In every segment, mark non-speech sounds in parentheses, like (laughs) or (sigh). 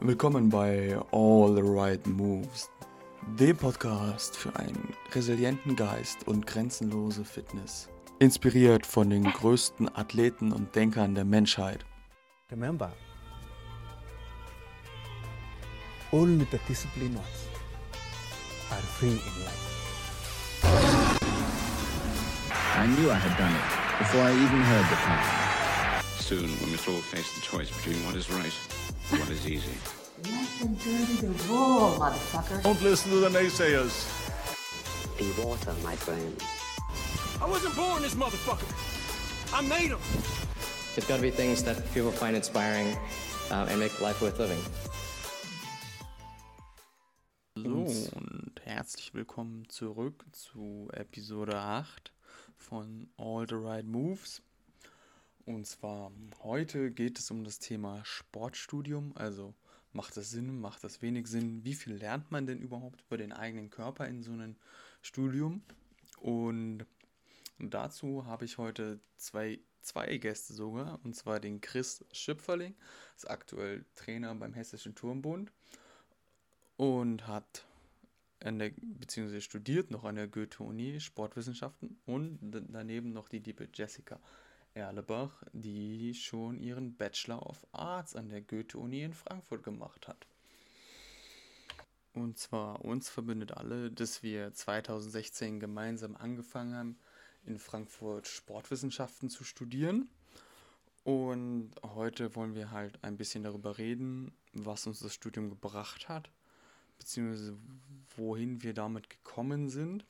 Willkommen bei All the Right Moves, dem Podcast für einen resilienten Geist und grenzenlose Fitness. Inspiriert von den größten Athleten und Denkern der Menschheit. Remember, only the disciplined are free in life. I knew I had done it before I even heard the plan. Soon, we must all face the choice between what is right and what is easy. Let them dirty the wool, motherfucker. Don't listen to the naysayers. Be water, my friend. I wasn't born this motherfucker. I made him. There's got to be things that people find inspiring uh, and make life worth living. So, und herzlich willkommen zurück zu Episode 8 von All the Right Moves. Und zwar heute geht es um das Thema Sportstudium. Also macht das Sinn, macht das wenig Sinn? Wie viel lernt man denn überhaupt über den eigenen Körper in so einem Studium? Und dazu habe ich heute zwei, zwei Gäste sogar. Und zwar den Chris Schüpferling, ist aktuell Trainer beim Hessischen Turmbund und hat an der, beziehungsweise studiert noch an der Goethe-Uni Sportwissenschaften und daneben noch die liebe Jessica Erlebach, die schon ihren Bachelor of Arts an der Goethe-Uni in Frankfurt gemacht hat. Und zwar uns verbindet alle, dass wir 2016 gemeinsam angefangen haben, in Frankfurt Sportwissenschaften zu studieren. Und heute wollen wir halt ein bisschen darüber reden, was uns das Studium gebracht hat, beziehungsweise wohin wir damit gekommen sind.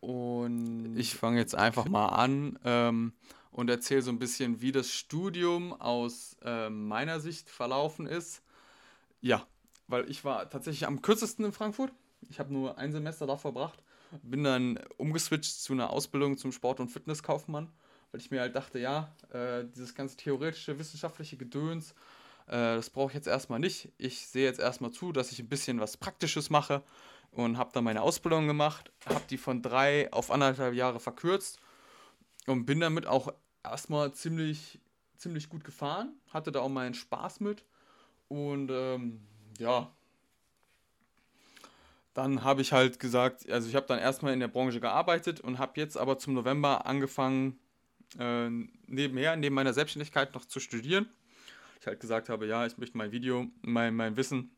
Und ich fange jetzt einfach mal an ähm, und erzähle so ein bisschen, wie das Studium aus äh, meiner Sicht verlaufen ist. Ja, weil ich war tatsächlich am kürzesten in Frankfurt. Ich habe nur ein Semester da verbracht. Bin dann umgeswitcht zu einer Ausbildung zum Sport- und Fitnesskaufmann, weil ich mir halt dachte, ja, äh, dieses ganze theoretische, wissenschaftliche Gedöns, äh, das brauche ich jetzt erstmal nicht. Ich sehe jetzt erstmal zu, dass ich ein bisschen was Praktisches mache und habe dann meine Ausbildung gemacht, habe die von drei auf anderthalb Jahre verkürzt und bin damit auch erstmal ziemlich, ziemlich gut gefahren, hatte da auch meinen Spaß mit und ähm, ja, dann habe ich halt gesagt, also ich habe dann erstmal in der Branche gearbeitet und habe jetzt aber zum November angefangen, äh, nebenher, neben meiner Selbstständigkeit noch zu studieren. Ich halt gesagt habe, ja, ich möchte mein Video, mein, mein Wissen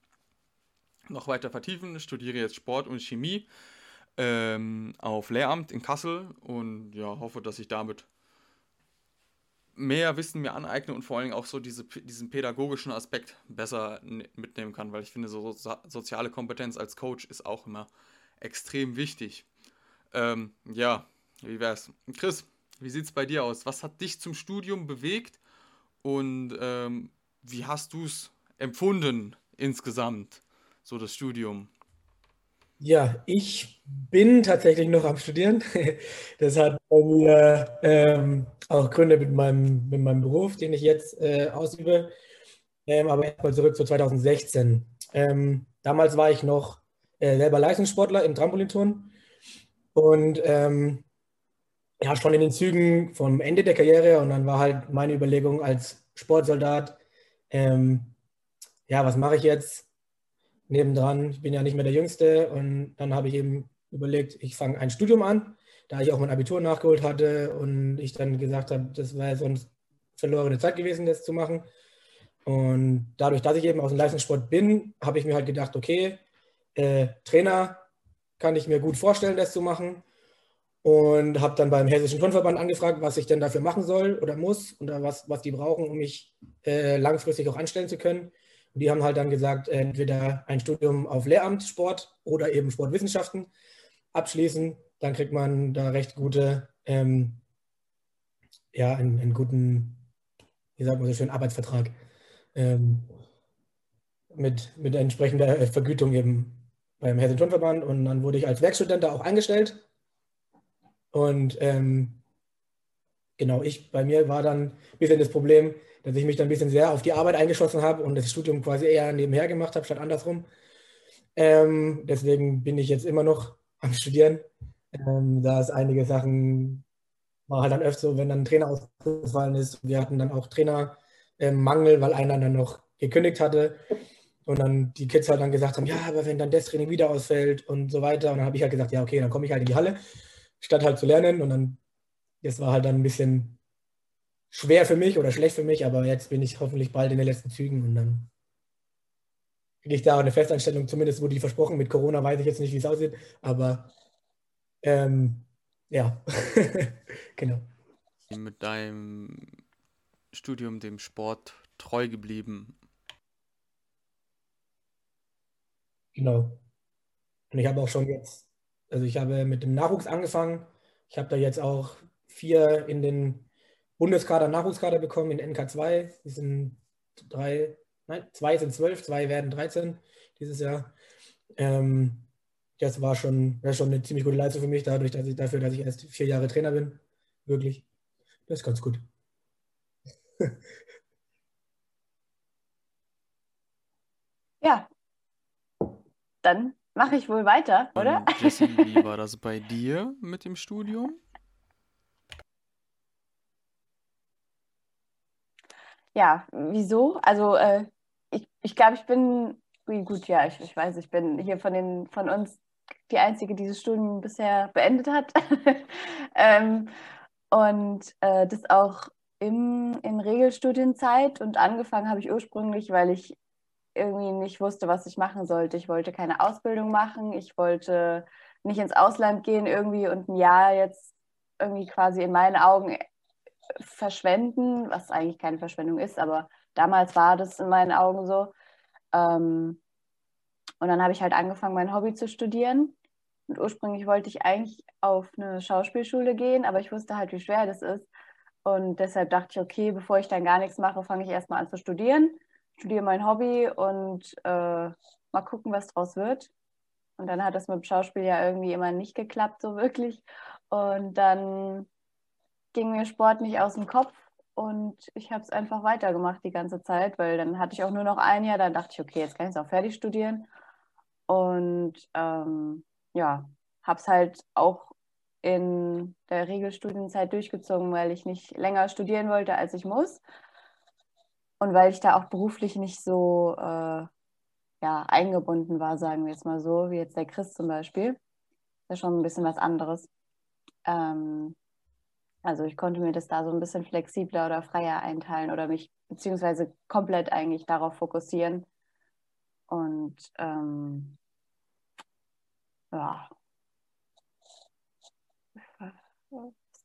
noch weiter vertiefen. Studiere jetzt Sport und Chemie ähm, auf Lehramt in Kassel und ja, hoffe, dass ich damit mehr Wissen mir aneigne und vor allem auch so diese, diesen pädagogischen Aspekt besser mitnehmen kann, weil ich finde, so, so soziale Kompetenz als Coach ist auch immer extrem wichtig. Ähm, ja, wie wär's? Chris, wie sieht's bei dir aus? Was hat dich zum Studium bewegt und ähm, wie hast du es empfunden insgesamt, so das Studium? Ja, ich bin tatsächlich noch am Studieren. (laughs) Das hat bei mir ähm, auch Gründe mit meinem, mit meinem Beruf, den ich jetzt äh, ausübe. Ähm, aber erstmal zurück zu 2016. Ähm, damals war ich noch äh, selber Leistungssportler im Trampolinturnen und ähm, ja, schon in den Zügen vom Ende der Karriere. Und dann war halt meine Überlegung als Sportsoldat, ähm, ja, was mache ich jetzt? Nebendran. Ich bin ja nicht mehr der Jüngste und dann habe ich eben überlegt, ich fange ein Studium an, da ich auch mein Abitur nachgeholt hatte und ich dann gesagt habe, das wäre sonst verlorene Zeit gewesen, das zu machen. Und dadurch, dass ich eben aus dem Leistungssport bin, habe ich mir halt gedacht, okay, äh, Trainer kann ich mir gut vorstellen, das zu machen. Und habe dann beim Hessischen Turnverband angefragt, was ich denn dafür machen soll oder muss oder was, was die brauchen, um mich äh, langfristig auch anstellen zu können. Und die haben halt dann gesagt, entweder ein Studium auf Lehramt Sport oder eben Sportwissenschaften abschließen. Dann kriegt man da recht gute, ähm, ja, einen, einen, guten, wie sagt man so schön, Arbeitsvertrag ähm, mit, mit entsprechender Vergütung eben beim Hessischen Turnverband. Und dann wurde ich als Werkstudent da auch eingestellt. Und ähm, genau, ich, bei mir war dann ein bisschen das Problem, dass ich mich dann ein bisschen sehr auf die Arbeit eingeschossen habe und das Studium quasi eher nebenher gemacht habe, statt andersrum. Ähm, deswegen bin ich jetzt immer noch am Studieren. Ähm, da ist einige Sachen, war halt dann öfter so, wenn dann ein Trainer ausgefallen ist. Wir hatten dann auch Trainermangel, ähm, weil einer dann noch gekündigt hatte. Und dann die Kids halt dann gesagt haben, ja, aber wenn dann das Training wieder ausfällt und so weiter. Und dann habe ich halt gesagt, ja, okay, dann komme ich halt in die Halle, statt halt zu lernen. Und dann, das war halt dann ein bisschen schwer für mich oder schlecht für mich, aber jetzt bin ich hoffentlich bald in den letzten Zügen und dann kriege ich da eine Festanstellung, zumindest wurde die versprochen. Mit Corona weiß ich jetzt nicht, wie es aussieht, aber ähm, ja, (laughs) genau. Mit deinem Studium dem Sport treu geblieben. Genau. Und ich habe auch schon jetzt, also ich habe mit dem Nachwuchs angefangen. Ich habe da jetzt auch vier in den Bundeskader, Nachwuchskader bekommen in NK2. Die sind drei, nein, zwei sind zwölf, zwei werden 13 dieses Jahr. Ähm, das war schon, war schon eine ziemlich gute Leistung für mich, dadurch, dass ich dafür, dass ich erst vier Jahre Trainer bin. Wirklich. Das ist ganz gut. (laughs) Ja, dann mache ich wohl weiter, oder? Und Jessie, (laughs) wie war das bei dir mit dem Studium? Ja, wieso? Also äh, ich, ich glaube, ich bin, gut, ja, ich, ich weiß, ich bin hier von den von uns die Einzige, die dieses Studium bisher beendet hat. (laughs) ähm, und äh, das auch im, in Regelstudienzeit und angefangen habe ich ursprünglich, weil ich irgendwie nicht wusste, was ich machen sollte. Ich wollte keine Ausbildung machen, ich wollte nicht ins Ausland gehen irgendwie und ein Jahr jetzt irgendwie quasi in meinen Augen verschwenden, was eigentlich keine Verschwendung ist, aber damals war das in meinen Augen so. Ähm, und dann habe ich halt angefangen, mein Hobby zu studieren. Und ursprünglich wollte ich eigentlich auf eine Schauspielschule gehen, aber ich wusste halt, wie schwer das ist. Und deshalb dachte ich, okay, bevor ich dann gar nichts mache, fange ich erstmal an zu studieren, studiere mein Hobby und äh, mal gucken, was draus wird. Und dann hat das mit dem Schauspiel ja irgendwie immer nicht geklappt, so wirklich. Und dann ging mir Sport nicht aus dem Kopf und ich habe es einfach weitergemacht die ganze Zeit, weil dann hatte ich auch nur noch ein Jahr, dann dachte ich, okay, jetzt kann ich es auch fertig studieren. Und ähm, ja, habe es halt auch in der Regelstudienzeit durchgezogen, weil ich nicht länger studieren wollte, als ich muss. Und weil ich da auch beruflich nicht so äh, ja, eingebunden war, sagen wir jetzt mal so, wie jetzt der Chris zum Beispiel. Das ist schon ein bisschen was anderes. Ähm, also ich konnte mir das da so ein bisschen flexibler oder freier einteilen oder mich beziehungsweise komplett eigentlich darauf fokussieren. Und ähm, ja,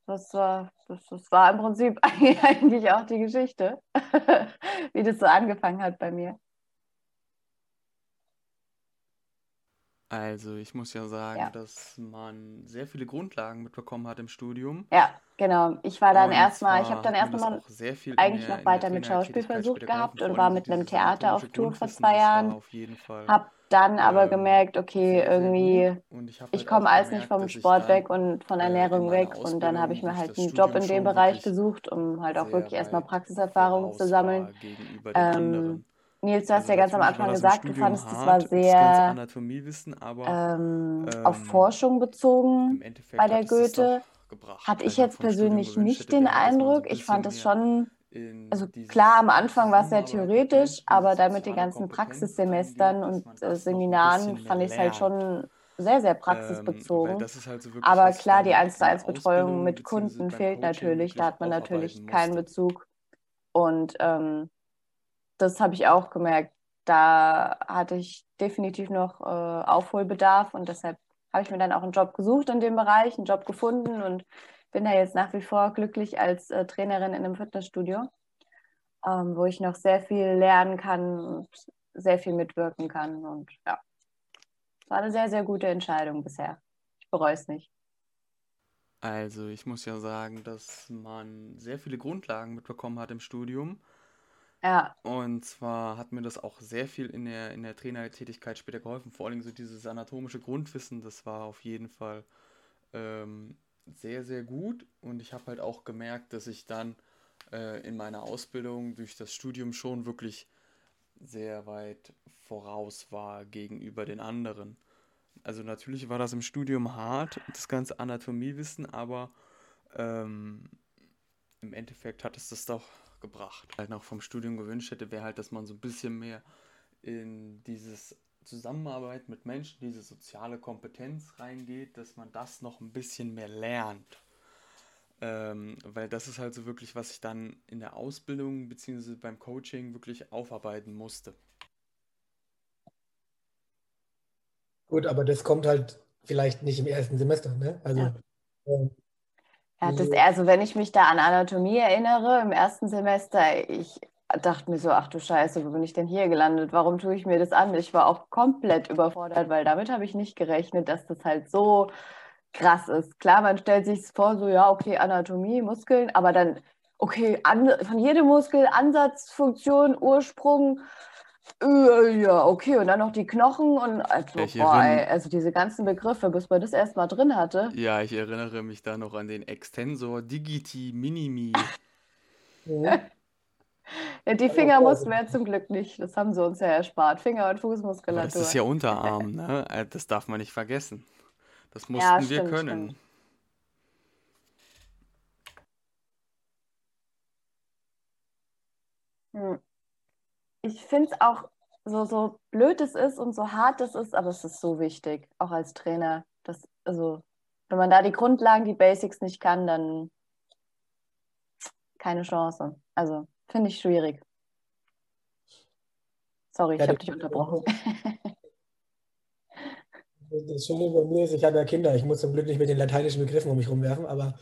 das war, das, das war im Prinzip (laughs) eigentlich auch die Geschichte, (laughs) wie das so angefangen hat bei mir. Also, ich muss ja sagen, Ja. dass man sehr viele Grundlagen mitbekommen hat im Studium. Ja, genau. Ich war dann erstmal, ich habe dann erstmal sehr viel eigentlich der, noch weiter mit Schauspiel versucht gehabt und war mit einem Theater auf Tour vor zwei Jahren. auf jeden Fall Hab dann aber ähm, gemerkt, okay, irgendwie, ich habe ich halt komme alles nicht vom Sport weg und von äh, Ernährung weg. Und dann habe ich Ausbildung mir halt einen Job in dem Bereich gesucht, um halt auch wirklich erstmal Praxiserfahrung zu sammeln. Ähm. Nils, du hast Also ja ganz am war Anfang gesagt, du fandest, das war hart, das ganze sehr Anatomiewissen, aber ähm, auf ähm, Forschung bezogen bei der Goethe. Hatte ich jetzt persönlich nicht den Eindruck. Ich fand es schon, also klar, am Anfang war es sehr theoretisch, aber dann mit den ganzen Praxissemestern und äh, Seminaren fand ich es halt schon sehr, sehr Ähm, praxisbezogen. ist halt so Aber klar, die dann 1 zu in der 1 Betreuung mit Kunden fehlt natürlich. Da hat man natürlich keinen musste. Bezug. Und ähm, das habe ich auch gemerkt. Da hatte ich definitiv noch äh, Aufholbedarf und deshalb habe ich mir dann auch einen Job gesucht in dem Bereich, einen Job gefunden und bin da jetzt nach wie vor glücklich als äh, Trainerin in einem Fitnessstudio, ähm, wo ich noch sehr viel lernen kann und sehr viel mitwirken kann. Und ja, es war eine sehr, sehr gute Entscheidung bisher. Ich bereue es nicht. Also, ich muss ja sagen, dass man sehr viele Grundlagen mitbekommen hat im Studium. Ja, Und zwar hat mir das auch sehr viel in der, in der Trainertätigkeit später geholfen. Vor allem so dieses anatomische Grundwissen, das war auf jeden Fall ähm, sehr, sehr gut. Und ich habe halt auch gemerkt, dass ich dann äh, in meiner Ausbildung durch das Studium schon wirklich sehr weit voraus war gegenüber den anderen. Also natürlich war das im Studium hart, das ganze Anatomiewissen, aber ähm, im Endeffekt hat es das doch gebracht. Halt noch vom Studium gewünscht hätte, wäre halt, dass man so ein bisschen mehr in dieses Zusammenarbeit mit Menschen, diese soziale Kompetenz reingeht, dass man das noch ein bisschen mehr lernt. Ähm, weil das ist halt so wirklich, was ich dann in der Ausbildung bzw. beim Coaching wirklich aufarbeiten musste. Gut, aber das kommt halt vielleicht nicht im ersten Semester, ne? Also, Ja. ähm, Ja, das, wie- also wenn ich mich da an Anatomie erinnere, im ersten Semester, ich dachte mir so, ach du Scheiße, wo bin ich denn hier gelandet? Warum tue ich mir das an? Ich war auch komplett überfordert, weil damit habe ich nicht gerechnet, dass das halt so krass ist. Klar, man stellt sich vor, so ja, okay, Anatomie, Muskeln, aber dann, okay, an, von jedem Muskel, Ansatz, Funktion, Ursprung, äh, ja, okay, und dann noch die Knochen und also, Ich boah, erinn- also diese ganzen Begriffe, bis man das erstmal drin hatte. Ja, ich erinnere mich da noch an den Extensor Digiti Minimi. Mhm. Ja, die Finger mussten wir ja zum Glück nicht. Das haben sie uns ja erspart. Finger- und Aber das Fußmuskulatur. ist ja Unterarm, ne? Äh, Das darf man nicht vergessen. Das mussten Ja, wir stimmt, können. stimmt. Hm. Ich finde es auch so, so blöd es ist und so hart es ist, aber es ist so wichtig, auch als Trainer. Das, also, wenn man da die Grundlagen, die Basics nicht kann, dann keine Chance. Also, finde ich schwierig. Sorry, ich Ja, habe das- dich unterbrochen. Das Schöne bei mir ist, ich habe ja Kinder. Ich muss zum Glück nicht mit den lateinischen Begriffen um mich rumwerfen, aber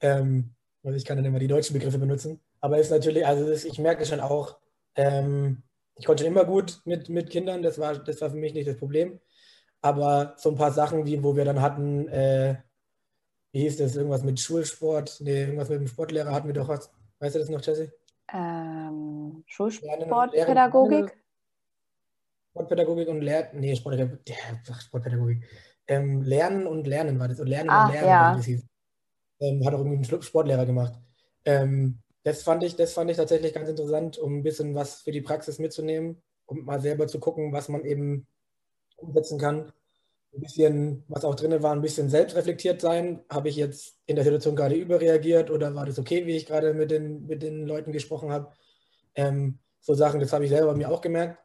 ähm, also ich kann dann immer die deutschen Begriffe benutzen. Aber es ist natürlich, also das, ich merke schon auch, ähm, ich konnte schon immer gut mit, mit Kindern, das war, das war für mich nicht das Problem. Aber so ein paar Sachen, wie wo wir dann hatten, äh, wie hieß das, irgendwas mit Schulsport, nee, irgendwas mit dem Sportlehrer hatten wir doch was. Weißt du das noch, Jesse? Ähm, Schulsportpädagogik? Sportpädagogik und Lernen, nee, ach, Sportpädagogik. Ähm, Lernen und Lernen war das. Und Lernen Ach, und Lernen, ja. das hieß. Ähm, hat auch irgendwie ein Schlu- Sportlehrer gemacht. Ähm, das fand ich, das fand ich tatsächlich ganz interessant, um ein bisschen was für die Praxis mitzunehmen, um mal selber zu gucken, was man eben umsetzen kann. Ein bisschen, was auch drin war, ein bisschen selbstreflektiert sein. Habe ich jetzt in der Situation gerade überreagiert oder war das okay, wie ich gerade mit den, mit den Leuten gesprochen habe? Ähm, so Sachen, das habe ich selber mir auch gemerkt.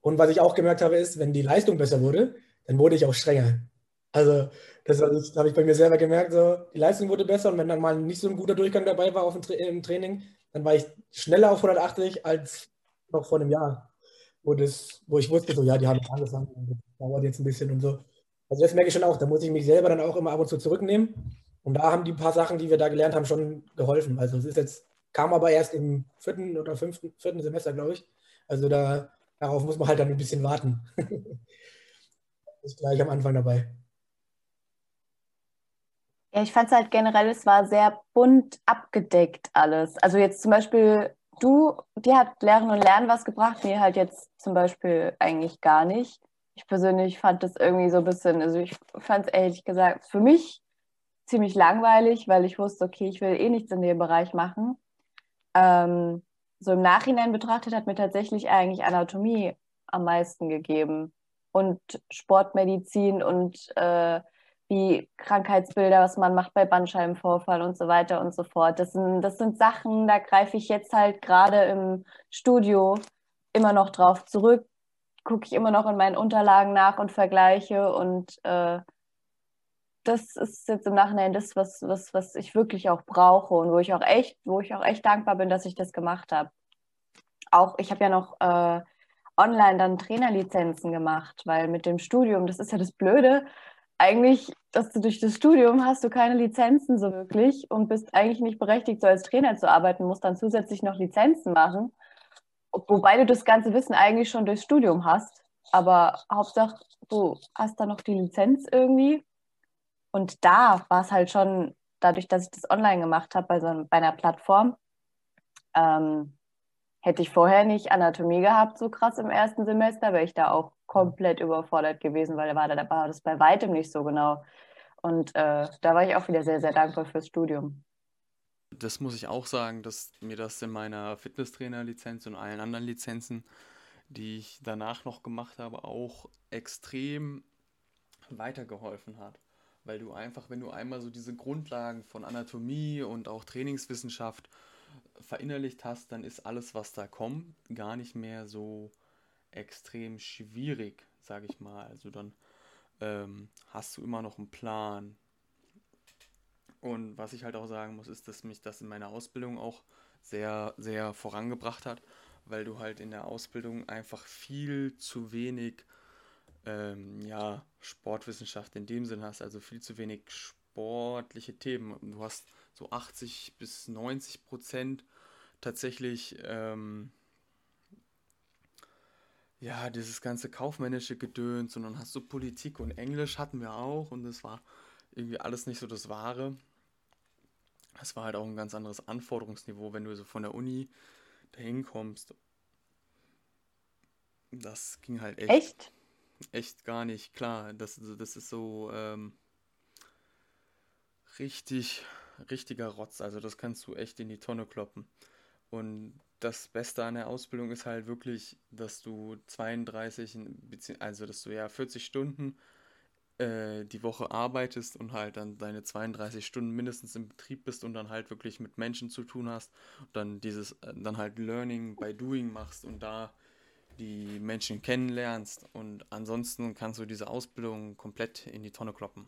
Und was ich auch gemerkt habe, ist, wenn die Leistung besser wurde, dann wurde ich auch strenger. Also, das, das habe ich bei mir selber gemerkt. So, die Leistung wurde besser und wenn dann mal nicht so ein guter Durchgang dabei war auf dem, Tra im Training, dann war ich schneller auf 180 als noch vor einem Jahr, wo, das, wo ich wusste, so, ja, die haben angefangen und das dauert jetzt ein bisschen und so. Also, das merke ich schon auch. Da muss ich mich selber dann auch immer ab und zu zurücknehmen. Und da haben die paar Sachen, die wir da gelernt haben, schon geholfen. Also, es ist jetzt, kam aber erst im vierten oder fünften, vierten Semester, glaube ich. Also, da, darauf muss man halt dann ein bisschen warten. (laughs) Ist gleich am Anfang dabei. Ja, ich fand es halt generell, es war sehr bunt abgedeckt alles. Also jetzt zum Beispiel du, dir hat Lehren und Lernen was gebracht, mir halt jetzt zum Beispiel eigentlich gar nicht. Ich persönlich fand das irgendwie so ein bisschen, also ich fand es ehrlich gesagt für mich ziemlich langweilig, weil ich wusste, okay, ich will eh nichts in dem Bereich machen. Ähm, so im Nachhinein betrachtet hat mir tatsächlich eigentlich Anatomie am meisten gegeben und Sportmedizin und äh, wie Krankheitsbilder, was man macht bei Bandscheibenvorfall und so weiter und so fort. Das sind, das sind Sachen, da greife ich jetzt halt gerade im Studio immer noch drauf zurück, gucke ich immer noch in meinen Unterlagen nach und vergleiche und äh, das ist jetzt im Nachhinein das, was, was, was ich wirklich auch brauche und wo ich auch echt, wo ich auch echt dankbar bin, dass ich das gemacht habe. Auch ich habe ja noch äh, online dann Trainerlizenzen gemacht, weil mit dem Studium, das ist ja das Blöde, eigentlich, dass du durch das Studium hast du keine Lizenzen so wirklich und bist eigentlich nicht berechtigt, so als Trainer zu arbeiten, musst dann zusätzlich noch Lizenzen machen, wobei du das ganze Wissen eigentlich schon durchs Studium hast. Aber Hauptsache, du hast da noch die Lizenz irgendwie. Und da war es halt schon, dadurch, dass ich das online gemacht habe, bei, so, bei einer Plattform, ähm, hätte ich vorher nicht Anatomie gehabt, so krass im ersten Semester, wäre ich da auch komplett überfordert gewesen, weil da war, da war das bei weitem nicht so genau. Und äh, da war ich auch wieder sehr, sehr dankbar fürs Studium. Das muss ich auch sagen, dass mir das in meiner Fitnesstrainer-Lizenz und allen anderen Lizenzen, die ich danach noch gemacht habe, auch extrem weitergeholfen hat. Weil du einfach, wenn du einmal so diese Grundlagen von Anatomie und auch Trainingswissenschaft verinnerlicht hast, dann ist alles, was da kommt, gar nicht mehr so extrem schwierig, sage ich mal. Also dann ähm, hast du immer noch einen Plan. Und was ich halt auch sagen muss, ist, dass mich das in meiner Ausbildung auch sehr, sehr vorangebracht hat, weil du halt in der Ausbildung einfach viel zu wenig ähm, ja, Sportwissenschaft in dem Sinn hast, also viel zu wenig sportliche Themen. Du hast so 80 bis 90 Prozent tatsächlich ähm, ja, dieses ganze kaufmännische Gedöns und dann hast du Politik und Englisch hatten wir auch und das war irgendwie alles nicht so das Wahre. Das war halt auch ein ganz anderes Anforderungsniveau, wenn du so von der Uni dahin kommst. Das ging halt echt. Echt? Echt gar nicht, klar. Das, das ist so ähm, richtig, richtiger Rotz. Also das kannst du echt in die Tonne kloppen. Und das Beste an der Ausbildung ist halt wirklich, dass du 32, also dass du ja 40 Stunden äh, die Woche arbeitest und halt dann deine 32 Stunden mindestens im Betrieb bist und dann halt wirklich mit Menschen zu tun hast und dann dieses, äh, dann halt Learning by Doing machst und da die Menschen kennenlernst und ansonsten kannst du diese Ausbildung komplett in die Tonne kloppen.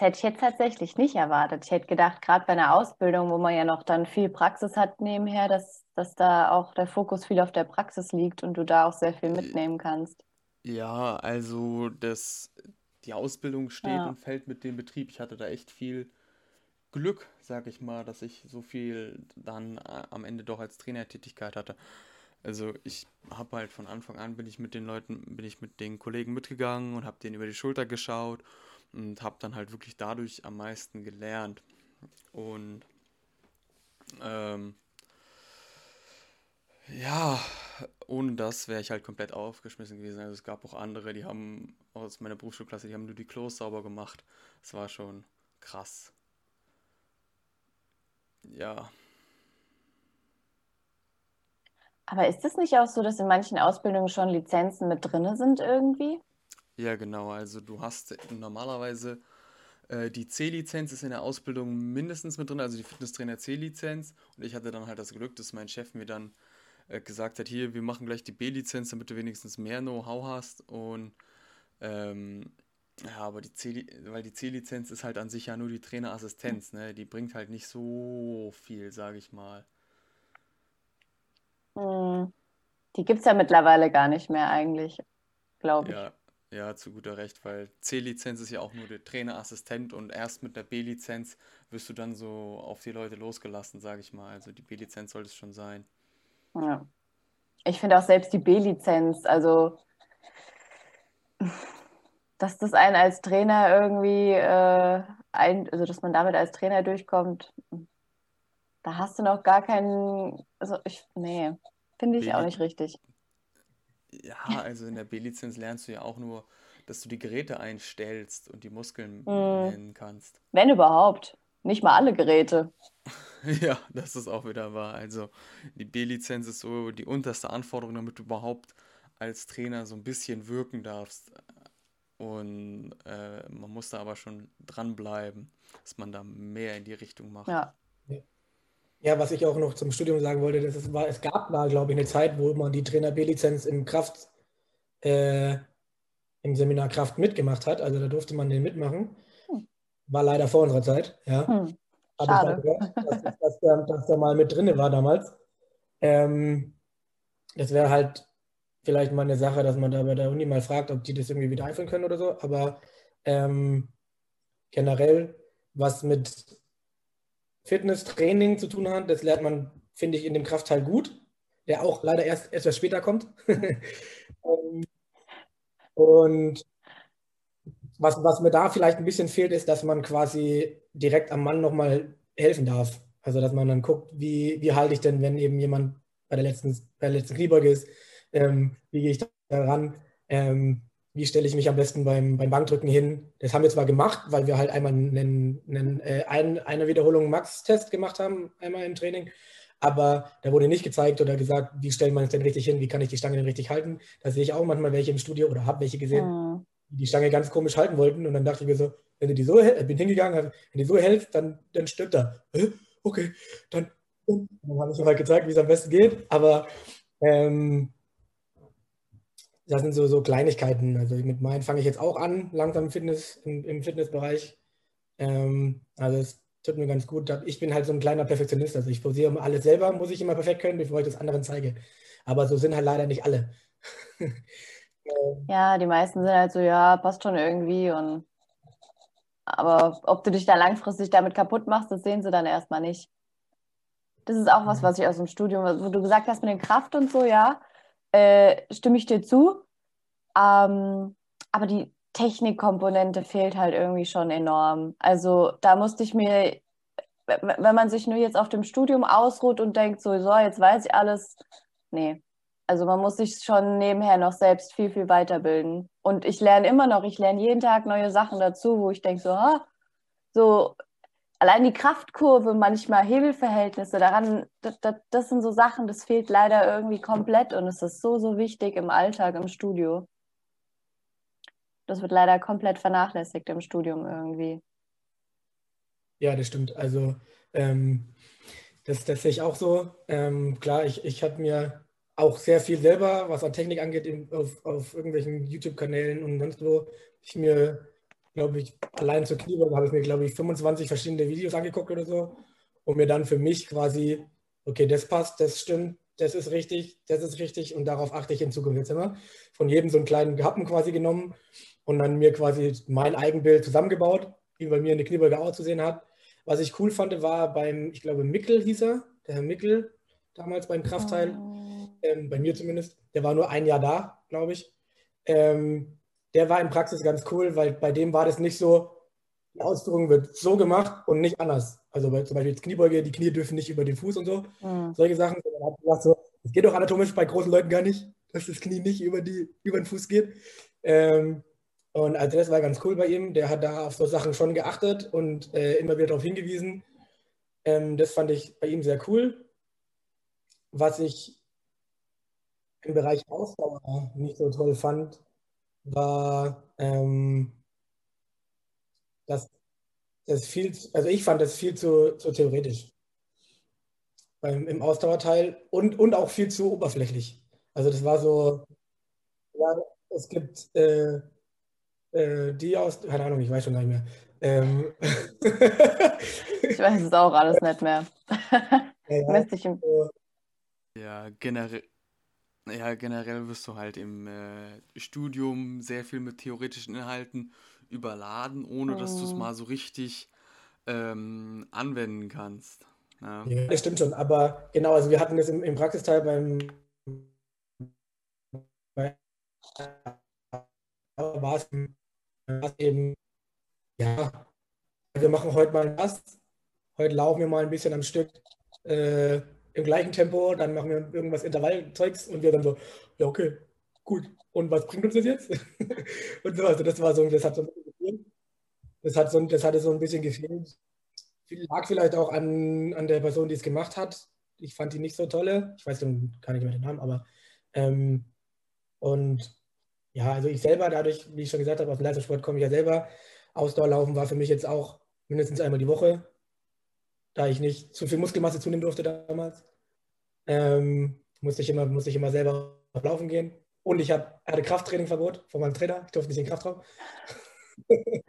Das hätte ich jetzt tatsächlich nicht erwartet. Ich hätte gedacht, gerade bei einer Ausbildung, wo man ja noch dann viel Praxis hat nebenher, dass, dass da auch der Fokus viel auf der Praxis liegt und du da auch sehr viel mitnehmen kannst. Ja, also das, die Ausbildung steht ja. und fällt mit dem Betrieb. Ich hatte da echt viel Glück, sag ich mal, dass ich so viel dann äh, am Ende doch als Trainertätigkeit hatte. Also ich habe halt von Anfang an bin ich mit den Leuten, bin ich mit den Kollegen mitgegangen und habe denen über die Schulter geschaut und habe dann halt wirklich dadurch am meisten gelernt. Und ähm, ja, ohne das wäre ich halt komplett aufgeschmissen gewesen. Also es gab auch andere, die haben aus meiner Berufsschulklasse, die haben nur die Klos sauber gemacht. Das war schon krass. Ja. Aber ist es nicht auch so, dass in manchen Ausbildungen schon Lizenzen mit drin sind irgendwie? Ja, genau. Also du hast normalerweise äh, die C-Lizenz ist in der Ausbildung mindestens mit drin, also die Fitnesstrainer C-Lizenz. Und ich hatte dann halt das Glück, dass mein Chef mir dann äh, gesagt hat, hier, wir machen gleich die B-Lizenz, damit du wenigstens mehr Know-how hast. Und ähm, ja, aber die C, weil die C-Lizenz ist halt an sich ja nur die Trainerassistenz, ne? Die bringt halt nicht so viel, sage ich mal. Hm. Die gibt es ja mittlerweile gar nicht mehr eigentlich, glaube ich. Ja, ja, zu guter Recht, weil C-Lizenz ist ja auch nur der Trainerassistent und erst mit der B-Lizenz wirst du dann so auf die Leute losgelassen, sage ich mal. Also die B-Lizenz sollte es schon sein. Ja. Ich finde auch selbst die B-Lizenz, also dass das einen als Trainer irgendwie, äh, ein, also dass man damit als Trainer durchkommt, da hast du noch gar keinen, also ich, nee, finde ich auch nicht richtig. Ja, also in der B-Lizenz lernst du ja auch nur, dass du die Geräte einstellst und die Muskeln mm. nennen kannst. Wenn überhaupt. Nicht mal alle Geräte. (laughs) ja, das ist auch wieder wahr. Also die B-Lizenz ist so die unterste Anforderung, damit du überhaupt als Trainer so ein bisschen wirken darfst. Und äh, man muss da aber schon dranbleiben, dass man da mehr in die Richtung macht. Ja. Ja, was ich auch noch zum Studium sagen wollte, das ist, war, es gab mal, glaube ich, eine Zeit, wo man die Trainer B-Lizenz im Kraft, äh, im Seminar Kraft mitgemacht hat. Also da durfte man den mitmachen. Hm. War leider vor unserer Zeit, ja. Hm. Schade. Gehört, dass, dass, der, dass der mal mit drin war damals. Ähm, das wäre halt vielleicht mal eine Sache, dass man da bei der Uni mal fragt, ob die das irgendwie wieder einführen können oder so. Aber ähm, generell, was mit Fitnesstraining zu tun hat. Das lernt man, finde ich, in dem Kraftteil gut, der auch leider erst etwas später kommt. (laughs) Ähm, und was, was mir da vielleicht ein bisschen fehlt, ist, dass man quasi direkt am Mann nochmal helfen darf. Also, dass man dann guckt, wie, wie halte ich denn, wenn eben jemand bei der letzten, bei letzten Kniebeuge ist, ähm, wie gehe ich da ran? Ähm, wie stelle ich mich am besten beim, beim Bankdrücken hin. Das haben wir zwar gemacht, weil wir halt einmal einen, einen, äh, ein, eine Wiederholung Max-Test gemacht haben, einmal im Training, aber da wurde nicht gezeigt oder gesagt, wie stellt man es denn richtig hin, wie kann ich die Stange denn richtig halten. Da sehe ich auch manchmal welche im Studio oder habe welche gesehen, mhm. die die Stange ganz komisch halten wollten und dann dachte ich mir so, wenn du die so bin hingegangen, wenn die so hältst, dann, dann stirbt er. Okay, dann dann habe ich ihm halt gezeigt, wie es am besten geht. Aber ähm, das sind so, so Kleinigkeiten. Also mit meinen fange ich jetzt auch an, langsam im, Fitness, im, im Fitnessbereich. Ähm, also es tut mir ganz gut. Ich bin halt so ein kleiner Perfektionist. Also ich posiere alles selber, muss ich immer perfekt können, bevor ich das anderen zeige. Aber so sind halt leider nicht alle. (laughs) Ja, die meisten sind halt so, ja, passt schon irgendwie. Und aber ob du dich da langfristig damit kaputt machst, das sehen sie dann erstmal nicht. Das ist auch was, was ich aus dem Studium, wo du gesagt hast mit der Kraft und so, ja, äh, stimme ich dir zu. Ähm, aber die Technikkomponente fehlt halt irgendwie schon enorm. Also da musste ich mir, wenn man sich nur jetzt auf dem Studium ausruht und denkt, so, so jetzt weiß ich alles, nee. Also man muss sich schon nebenher noch selbst viel, viel weiterbilden. Und ich lerne immer noch, ich lerne jeden Tag neue Sachen dazu, wo ich denke, so, ha, so allein die Kraftkurve, manchmal Hebelverhältnisse, daran, das, das, das, sind so Sachen, das fehlt leider irgendwie komplett und es ist so, so wichtig im Alltag, im Studio. Das wird leider komplett vernachlässigt im Studium irgendwie. Ja, das stimmt. Also ähm, das, das sehe ich auch so. Ähm, klar, ich, ich habe mir auch sehr viel selber, was an Technik angeht, in, auf, auf irgendwelchen YouTube-Kanälen und sonst wo, ich mir, glaube ich, allein zur Kniebeuge habe ich mir, glaube ich, 25 verschiedene Videos angeguckt oder so, um mir dann für mich quasi, okay, das passt, das stimmt, das ist richtig, das ist richtig und darauf achte ich in Zukunft jetzt immer. Von jedem so einen kleinen Happen quasi genommen und dann mir quasi mein Eigenbild zusammengebaut, wie bei mir eine Kniebeuge auszusehen hat. Was ich cool fand, war beim, ich glaube, Mickel hieß er, der Herr Mickel, damals beim Kraftteil. Oh ähm, bei mir zumindest, der war nur ein Jahr da, glaube ich. Ähm, der war in Praxis ganz cool, weil bei dem war das nicht so, die Ausführung wird so gemacht und nicht anders. Also bei, zum Beispiel jetzt Kniebeuge, die Knie dürfen nicht über den Fuß und so. Mhm. Solche Sachen. Er hat gesagt, so, das geht doch anatomisch bei großen Leuten gar nicht, dass das Knie nicht über, die, über den Fuß geht. Ähm, und also das war ganz cool bei ihm. Der hat da auf so Sachen schon geachtet und äh, immer wieder darauf hingewiesen. Ähm, das fand ich bei ihm sehr cool. Was ich im Bereich Ausdauer nicht so toll fand, war, ähm, dass das viel, also ich fand das viel zu, zu theoretisch beim, im Ausdauerteil und, und auch viel zu oberflächlich. Also das war so, ja, es gibt äh, äh, die aus, keine Ahnung, ich weiß schon gar nicht mehr. Ähm. (laughs) ich weiß es auch alles nicht mehr. (laughs) ja, ja, ja generell, ja, generell wirst du halt im äh, Studium sehr viel mit theoretischen Inhalten überladen, ohne dass du es oh. mal so richtig ähm, anwenden kannst. Ja. ja. das stimmt schon. Aber genau, also wir hatten das im, im Praxisteil beim bei, war es eben, ja, wir machen heute mal das, heute laufen wir mal ein bisschen am Stück. Äh, im gleichen Tempo, dann machen wir irgendwas Intervallzeugs und wir dann so, ja, okay, gut. Und was bringt uns das jetzt? (laughs) und so, also das war so, das hat so ein bisschen. Das, hat so, das hatte so ein bisschen gefehlt. Lag vielleicht auch an, an der Person, die es gemacht hat. Ich fand die nicht so tolle. Ich weiß gar nicht mehr den Namen, aber ähm, und ja, also ich selber, dadurch, wie ich schon gesagt habe, auf den Leistungssport komme ich ja selber. Ausdauerlaufen war für mich jetzt auch mindestens einmal die Woche da ich nicht zu viel Muskelmasse zunehmen durfte damals. Ähm, musste, ich immer, musste ich immer selber laufen gehen. Und ich hab, hatte Krafttrainingverbot von meinem Trainer. Ich durfte nicht in den Kraftraum. (laughs)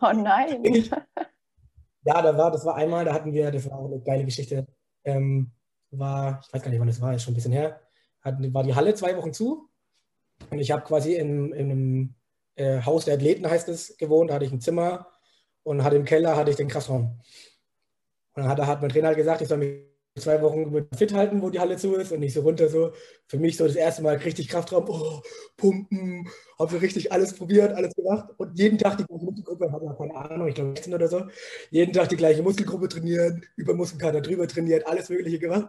Oh nein. Ich, ja, da war, das war einmal, da hatten wir, das war auch eine geile Geschichte. Ähm, war, ich weiß gar nicht, wann das war, ist schon ein bisschen her. Hat, war die Halle zwei Wochen zu. Und ich habe quasi in, in einem äh, Haus der Athleten, heißt es, gewohnt. Da hatte ich ein Zimmer und hatte im Keller hatte ich den Kraftraum. Und dann hat, hat mein Trainer halt gesagt, ich soll mich zwei Wochen fit halten, wo die Halle zu ist und nicht so runter so. Für mich so das erste Mal richtig Kraftraum, oh, pumpen, habe so richtig alles probiert, alles gemacht und jeden Tag die gleiche Muskelgruppe, habe keine Ahnung, ich glaube 16 oder so, jeden Tag die gleiche Muskelgruppe trainieren, über Muskelkater drüber trainiert, alles mögliche gemacht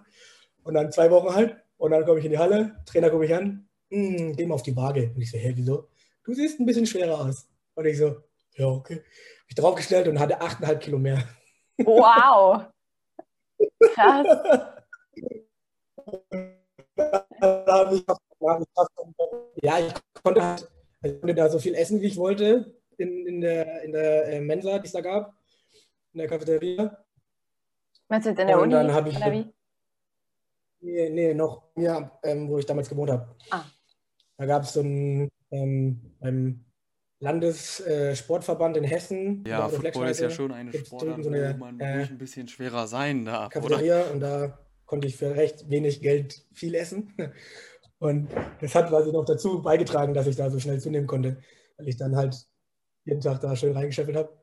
und dann zwei Wochen halt und dann komme ich in die Halle, Trainer komme ich an, hm, geh mal auf die Waage und ich so, hä, wieso? Du siehst ein bisschen schwerer aus und ich so, ja, okay. Habe ich draufgestellt und hatte 8,5 Kilo mehr. Wow. Krass. ja, ich konnte, halt, ich konnte da so viel essen, wie ich wollte, in, in der, in der äh, Mensa, die es da gab, in der Cafeteria. Meinst du jetzt in der Und Uni dann habe ich oder wie? Nee, nee, noch mehr, ähm, wo ich damals gewohnt habe. Ah. Da gab es so einen ähm, beim Landessportverband in Hessen. Ja, Football ist ja schon eine Sportart, so eine, wo man äh, ein bisschen schwerer sein darf, oder? Cafeteria und da konnte ich für recht wenig Geld viel essen. Und das hat quasi noch dazu beigetragen, dass ich da so schnell zunehmen konnte, weil ich dann halt jeden Tag da schön reingeschäffelt habe.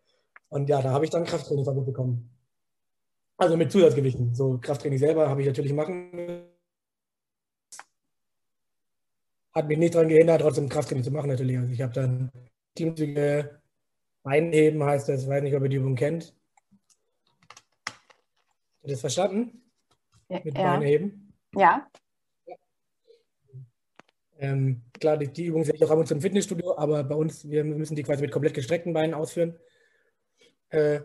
Und ja, da habe ich dann Krafttrainingsverbot bekommen. Also mit Zusatzgewichten. So Krafttraining selber habe ich natürlich machen. Hat mich nicht daran gehindert, trotzdem Krafttraining zu machen natürlich. Also ich habe dann Teamzüge Beinheben heißt das, ich weiß nicht, ob ihr die Übung kennt. Habt ihr das verstanden? Ja, Mit ja. Beinheben? ja. Ähm, klar, die, die Übung sehe ich auch ab und zu im Fitnessstudio, aber bei uns, wir müssen die quasi mit komplett gestreckten Beinen ausführen. Äh,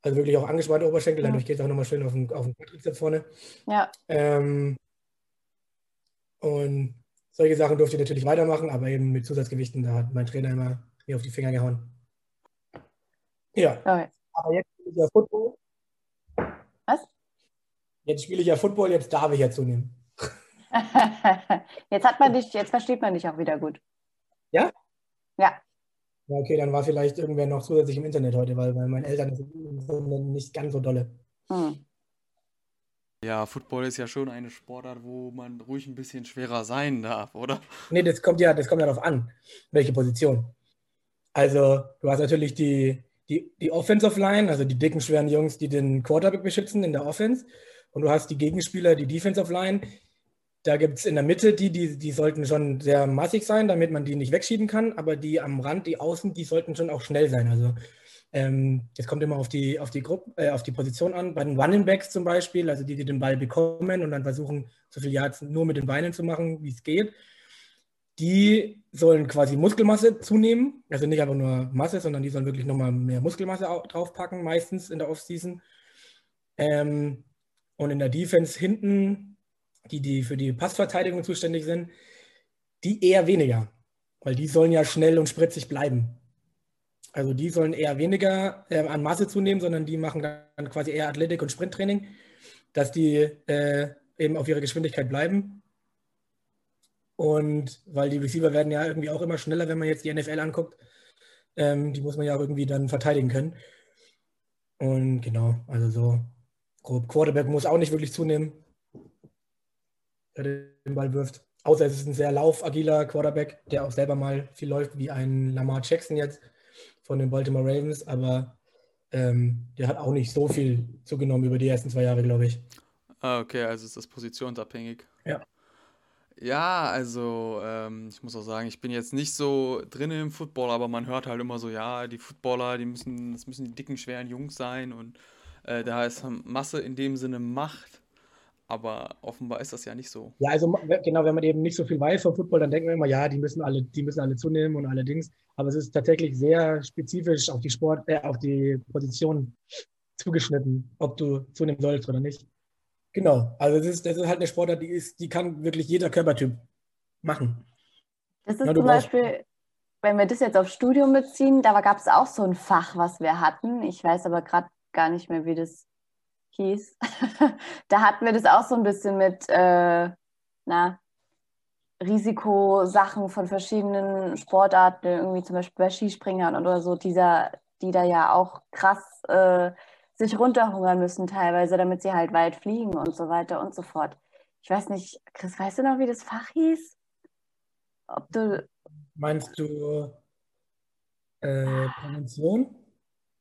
also wirklich auch angespannte Oberschenkel, dadurch geht es auch nochmal schön auf den, auf den Trizeps vorne. Ja. Ähm, und solche Sachen durfte ich natürlich weitermachen, aber eben mit Zusatzgewichten, da hat mein Trainer immer mir auf die Finger gehauen. Ja, Okay. aber jetzt spiele ich ja Football. Was? Jetzt spiele ich ja Football, jetzt darf ich ja zunehmen. (laughs) Jetzt hat man dich, jetzt versteht man dich auch wieder gut. Ja? Ja. Ja, okay, dann war vielleicht irgendwer noch zusätzlich im Internet heute, weil bei meinen Eltern ist es nicht ganz so dolle. Hm. Ja, Football ist ja schon eine Sportart, wo man ruhig ein bisschen schwerer sein darf, oder? Nee, das kommt ja, das kommt ja darauf an, welche Position. Also, du hast natürlich die, die, die Offensive Line, also die dicken, schweren Jungs, die den Quarterback beschützen in der Offense. Und du hast die Gegenspieler, die Defensive Line. Da gibt es in der Mitte die, die, die sollten schon sehr massig sein, damit man die nicht wegschieben kann. Aber die am Rand, die Außen, die sollten schon auch schnell sein. Also, ähm, das kommt immer auf die, auf die Gruppe, äh, auf die Position an. Bei den Running Backs zum Beispiel, also die, die den Ball bekommen und dann versuchen, so viel Yards nur mit den Beinen zu machen, wie es geht die sollen quasi Muskelmasse zunehmen. Also nicht einfach nur Masse, sondern die sollen wirklich nochmal mehr Muskelmasse au- draufpacken, meistens in der Offseason. Ähm, und in der Defense hinten, die, die für die Passverteidigung zuständig sind, die eher weniger. Weil die sollen ja schnell und spritzig bleiben. Also die sollen eher weniger äh, an Masse zunehmen, sondern die machen dann quasi eher Athletik- und Sprinttraining, dass die äh, eben auf ihre Geschwindigkeit bleiben. Und weil die Receiver werden ja irgendwie auch immer schneller, wenn man jetzt die NFL anguckt. Ähm, die muss man ja irgendwie dann verteidigen können. Und genau, also so grob. Quarterback muss auch nicht wirklich zunehmen, der den Ball wirft. Außer es ist ein sehr laufagiler Quarterback, der auch selber mal viel läuft, wie ein Lamar Jackson jetzt von den Baltimore Ravens. Aber ähm, der hat auch nicht so viel zugenommen über die ersten zwei Jahre, glaube ich. Ah, okay, also ist das positionsabhängig. Ja. Ja, also ähm, ich muss auch sagen, ich bin jetzt nicht so drin im Football, aber man hört halt immer so, ja, die Footballer, die müssen, das müssen die dicken, schweren Jungs sein und äh, da ist Masse in dem Sinne Macht, aber offenbar ist das ja nicht so. Ja, also genau, wenn man eben nicht so viel weiß vom Football, dann denken wir immer, ja, die müssen alle, die müssen alle zunehmen und allerdings. Aber es ist tatsächlich sehr spezifisch auf die Sport, äh, auf die Position zugeschnitten, ob du zunehmen sollst oder nicht. Genau, also das ist, das ist halt eine Sportart, die ist, die kann wirklich jeder Körpertyp machen. Das ist Ja, zum brauchst- Beispiel, wenn wir das jetzt auf Studium beziehen, da gab es auch so ein Fach, was wir hatten. Ich weiß aber gerade gar nicht mehr, wie das hieß. (laughs) Da hatten wir das auch so ein bisschen mit, äh, na, Risikosachen von verschiedenen Sportarten, irgendwie zum Beispiel bei Skispringern oder so, dieser, die da ja auch krass äh, sich runterhungern müssen teilweise, damit sie halt weit fliegen und so weiter und so fort. Ich weiß nicht, Chris, weißt du noch, wie das Fach hieß? Ob du, Meinst du äh, Prävention?